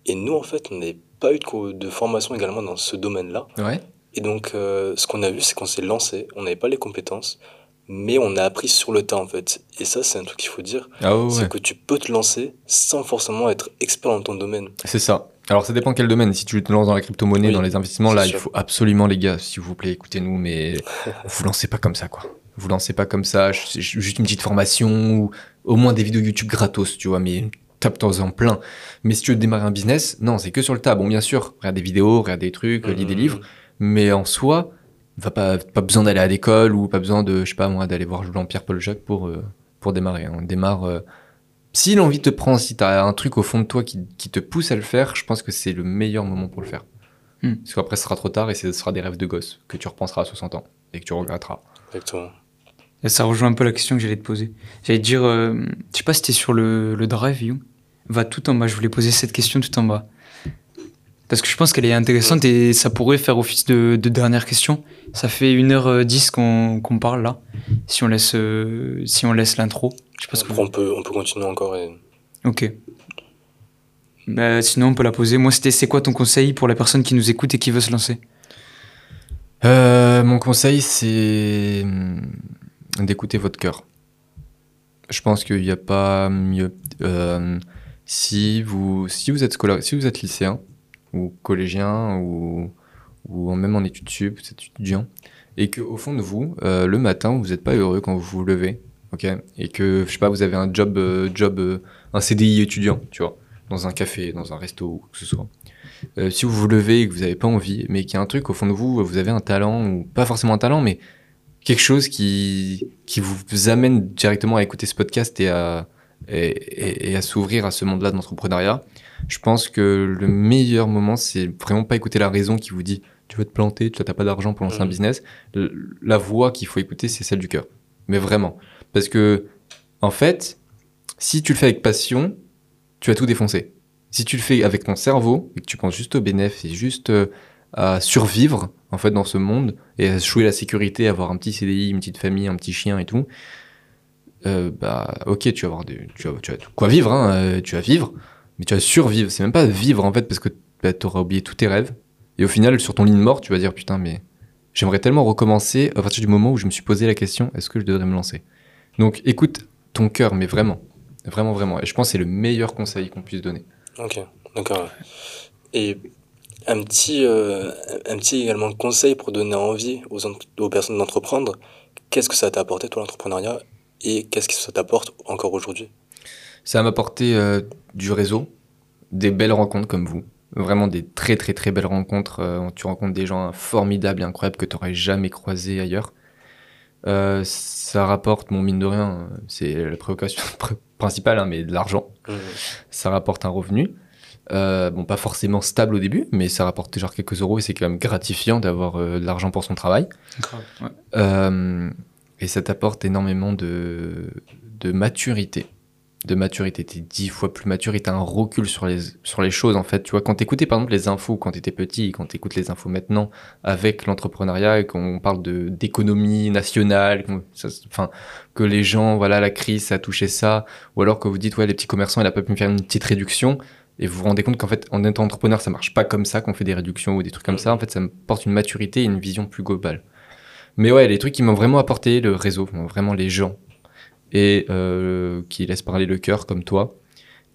Et nous, en fait, on n'avait pas eu de, de formation également dans ce domaine-là. Ouais. Et donc, euh, ce qu'on a vu, c'est qu'on s'est lancé. On n'avait pas les compétences. Mais on a appris sur le tas, en fait. Et ça, c'est un truc qu'il faut dire. Ah ouais, ouais. C'est que tu peux te lancer sans forcément être expert dans ton domaine. C'est ça. Alors ça dépend quel domaine. Si tu te lances dans la crypto-monnaie, Oui, dans les investissements, là, il faut absolument, les gars, s'il vous plaît, écoutez-nous, mais *laughs* vous lancez pas comme ça, quoi. Vous lancez pas comme ça, ju- ju- juste une petite formation ou au moins des vidéos YouTube gratos, tu vois, mais tape-toi en plein. Mais si tu veux démarrer un business, non, c'est que sur le tas. Bon, bien sûr, regarde des vidéos, regarde des trucs, lis des Mhm. livres, mais en soi, va pas, pas besoin d'aller à l'école ou pas besoin de, je sais pas moi, d'aller voir Jean-Pierre Paul Jacques pour, euh, pour démarrer. On démarre. euh, si l'envie te prend, si t'as un truc au fond de toi qui, qui te pousse à le faire, je pense que c'est le meilleur moment pour le faire. Parce qu'après, ce sera trop tard et ce sera des rêves de gosse que tu repenseras à 60 ans et que tu regretteras. Exactement. Et ça rejoint un peu la question que j'allais te poser. J'allais te dire, euh, je sais pas si t'es sur le, le drive, You. Va tout en bas. Je voulais poser cette question tout en bas. Parce que je pense qu'elle est intéressante et ça pourrait faire office de, de dernière question. Ça fait 1h10 qu'on qu'on parle là. Si on laisse, euh, si on laisse l'intro. Je Après, on peut, on peut continuer encore. Et... Ok. Bah, sinon, on peut la poser. Moi, c'était c'est quoi ton conseil pour la personne qui nous écoute et qui veut se lancer? Euh, mon conseil, c'est hum, d'écouter votre cœur. Je pense qu'il n'y a pas mieux. Euh, si, vous, si, vous êtes scolaire, si vous êtes lycéen, ou collégien, ou, ou même en études sup, vous êtes étudiant, et que au fond de vous, euh, le matin, vous n'êtes pas heureux quand vous vous levez, ok Et que, je sais pas, vous avez un job, euh, job euh, un CDI étudiant, tu vois, dans un café, dans un resto, ou que ce soit. Si vous vous levez et que vous n'avez pas envie, mais qu'il y a un truc au fond de vous, vous avez un talent, ou pas forcément un talent, mais quelque chose qui, qui vous amène directement à écouter ce podcast et à, et, et- et à s'ouvrir à ce monde-là de l'entrepreneuriat, je pense que le meilleur moment, c'est vraiment pas écouter la raison qui vous dit tu vas te planter, tu n'as pas d'argent pour lancer un Mhm. business. La voix qu'il faut écouter, c'est celle du cœur. Mais vraiment. Parce que, en fait, si tu le fais avec passion, tu vas tout défoncer. Si tu le fais avec ton cerveau et que tu penses juste au bénéfice et juste euh, à survivre, en fait, dans ce monde et à jouer la sécurité, avoir un petit CDI, une petite famille, un petit chien et tout, euh, bah, ok, tu vas avoir des, quoi vivre, hein, euh, tu vas vivre, mais tu vas survivre. C'est même pas vivre, en fait, parce que bah, t'auras oublié tous tes rêves. Et au final, sur ton lit de mort, tu vas dire, putain, mais j'aimerais tellement recommencer à partir du moment où je me suis posé la question, est-ce que je devrais me lancer? Donc, écoute ton cœur, mais vraiment. Vraiment, vraiment. Et je pense c'est le meilleur conseil qu'on puisse donner. Ok, d'accord. Et un petit, euh, un petit également conseil pour donner envie aux, aux personnes d'entreprendre. Qu'est-ce que ça t'a apporté, toi, l'entrepreneuriat? Et qu'est-ce que ça t'apporte encore aujourd'hui? Ça m'a apporté euh, du réseau, des belles rencontres comme vous. Vraiment des très très très belles rencontres. euh, tu rencontres des gens formidables et incroyables que tu n'aurais jamais croisés ailleurs. Euh, ça rapporte, mon mine de rien, c'est la préoccupation *laughs* pr- principale, hein, mais de l'argent. Mhm. Ça rapporte un revenu. Euh, bon, pas forcément stable au début, mais ça rapporte genre quelques euros et c'est quand même gratifiant d'avoir euh, de l'argent pour son travail. Ouais. Euh, et ça t'apporte énormément de, de maturité. De maturité, t'es dix fois plus mature et t'as un recul sur les, sur les choses en fait. Tu vois, quand t'écoutais par exemple les infos quand t'étais petit, quand t'écoutes les infos maintenant avec l'entrepreneuriat et qu'on parle de d'économie nationale, enfin que les gens, voilà, la crise, ça a touché ça, ou alors que vous dites ouais les petits commerçants, il a pas pu me faire une petite réduction. Et vous vous rendez compte qu'en fait, en étant entrepreneur, ça marche pas comme ça, qu'on fait des réductions ou des trucs comme ça. En fait, ça me porte une maturité et une vision plus globale. Mais ouais, les trucs qui m'ont vraiment apporté, le réseau, vraiment les gens, et euh, qui laissent parler le cœur comme toi.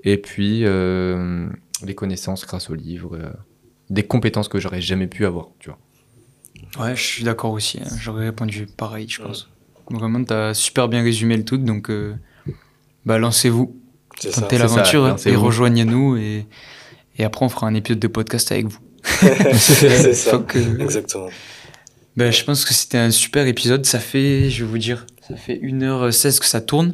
Et puis euh, les connaissances grâce aux livres, euh, des compétences que j'aurais jamais pu avoir, tu vois. Ouais, je suis d'accord aussi. hein. J'aurais répondu pareil, je pense. Vraiment, t'as super bien résumé le truc, donc euh, bah, lancez-vous, C'est ça. tentez l'aventure hein, et rejoignez-nous et, et après on fera un épisode de podcast avec vous. *laughs* *laughs* C'est ça. Que- Exactement. Ben, je pense que c'était un super épisode. Ça fait, je vais vous dire, ça fait 1h16 que ça tourne.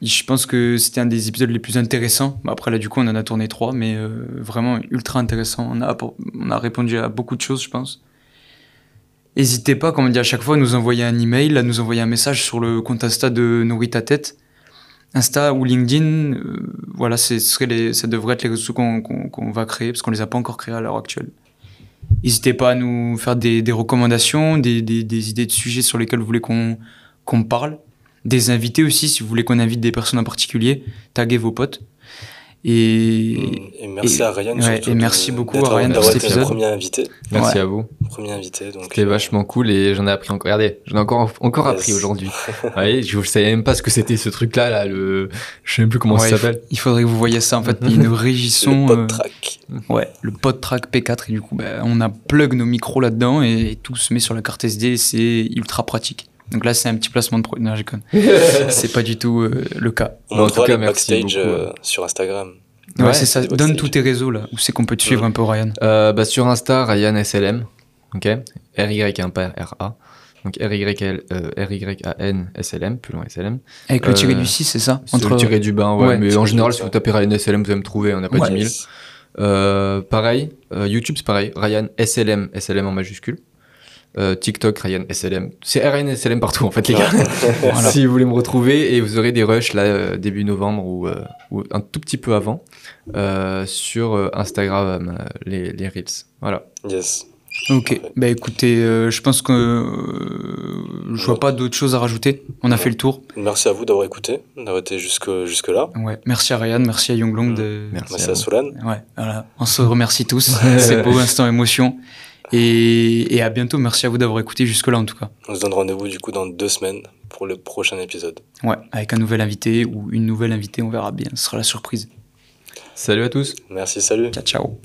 Je pense que c'était un des épisodes les plus intéressants. Bon, Après, là, du coup, on en a tourné trois, mais euh, vraiment ultra intéressant. On a, on a répondu à beaucoup de choses, je pense. N'hésitez pas, comme on dit à chaque fois, à nous envoyer un email, à nous envoyer un message sur le compte Insta de Nourrit ta tête. Insta ou LinkedIn, euh, voilà, ce les, ça devrait être les réseaux qu'on va créer, parce qu'on les a pas encore créés à l'heure actuelle. N'hésitez pas à nous faire des, recommandations, des, idées de sujets sur lesquels vous voulez qu'on parle. Des invités aussi, si vous voulez qu'on invite des personnes en particulier, taguez vos potes. Et, Et merci et- à Ryan. ouais, et de- merci beaucoup à d'être- Ryan pour cet épisode. premier invité. Merci Ouais. à vous. Premier invité. Donc, C'était euh, vachement cool et j'en ai appris encore. Regardez, j'en ai encore, encore Yes. appris aujourd'hui. *laughs* Ouais, je, je savais même pas ce que c'était ce truc-là, là, le, je sais même plus comment Ouais, ça s'appelle. il faudrait que vous voyiez ça. En fait, il y a une *laughs* le régisson. pod euh, track. Ouais, le PodTrack P4 et du coup bah, on a plug nos micros là-dedans et, tout se met sur la carte SD, c'est ultra pratique. Donc là c'est un petit placement de produit. Non, déconne. *laughs* c'est pas du tout euh, le cas. On en tout cas, les merci backstage beaucoup, euh, sur Instagram. Ouais, Ouais, c'est ça. Donne tous tes réseaux là, où c'est qu'on peut te suivre un peu Ryan. Euh, bah, sur Insta, Ryan SLM. Ok. R-Y, pas R-A. Donc R-Y-L, euh, R-Y-A-N S-L-M, plus loin S-L-M. Avec le tiré Euh, du 6, c'est ça C'est le tiré du bain, ouais. Ouais. mais en général, si vous tapez Ryan SLM, vous allez me trouver, on n'a pas Ouais. 10 000. Yes. Euh, pareil, euh, YouTube c'est pareil, Ryan SLM, SLM en majuscule. Euh, TikTok, Ryan SLM. C'est Ryan SLM partout en fait les gars. *laughs* Voilà. si vous voulez me retrouver et vous aurez des rushs là euh, début novembre ou, euh, ou un tout petit peu avant euh, sur euh, Instagram euh, les, les reels. Voilà. Yes. Ok, bah écoutez, euh, je pense que euh, je vois pas d'autres choses à rajouter. On a fait le tour. Merci à vous d'avoir écouté, d'avoir été jusque, jusque là. Ouais, merci à Ryan, merci à Younglong de. Merci. Merci à à. Solan. Ouais, voilà. On se remercie tous. *laughs* C'est beau instant émotion. Et, et à bientôt. Merci à vous d'avoir écouté jusque-là en tout cas. On se donne rendez-vous du coup dans deux semaines pour le prochain épisode. Ouais, avec un nouvel invité ou une nouvelle invitée, on verra bien. Ce sera la surprise. Salut à tous. Merci, salut. Ciao, ciao.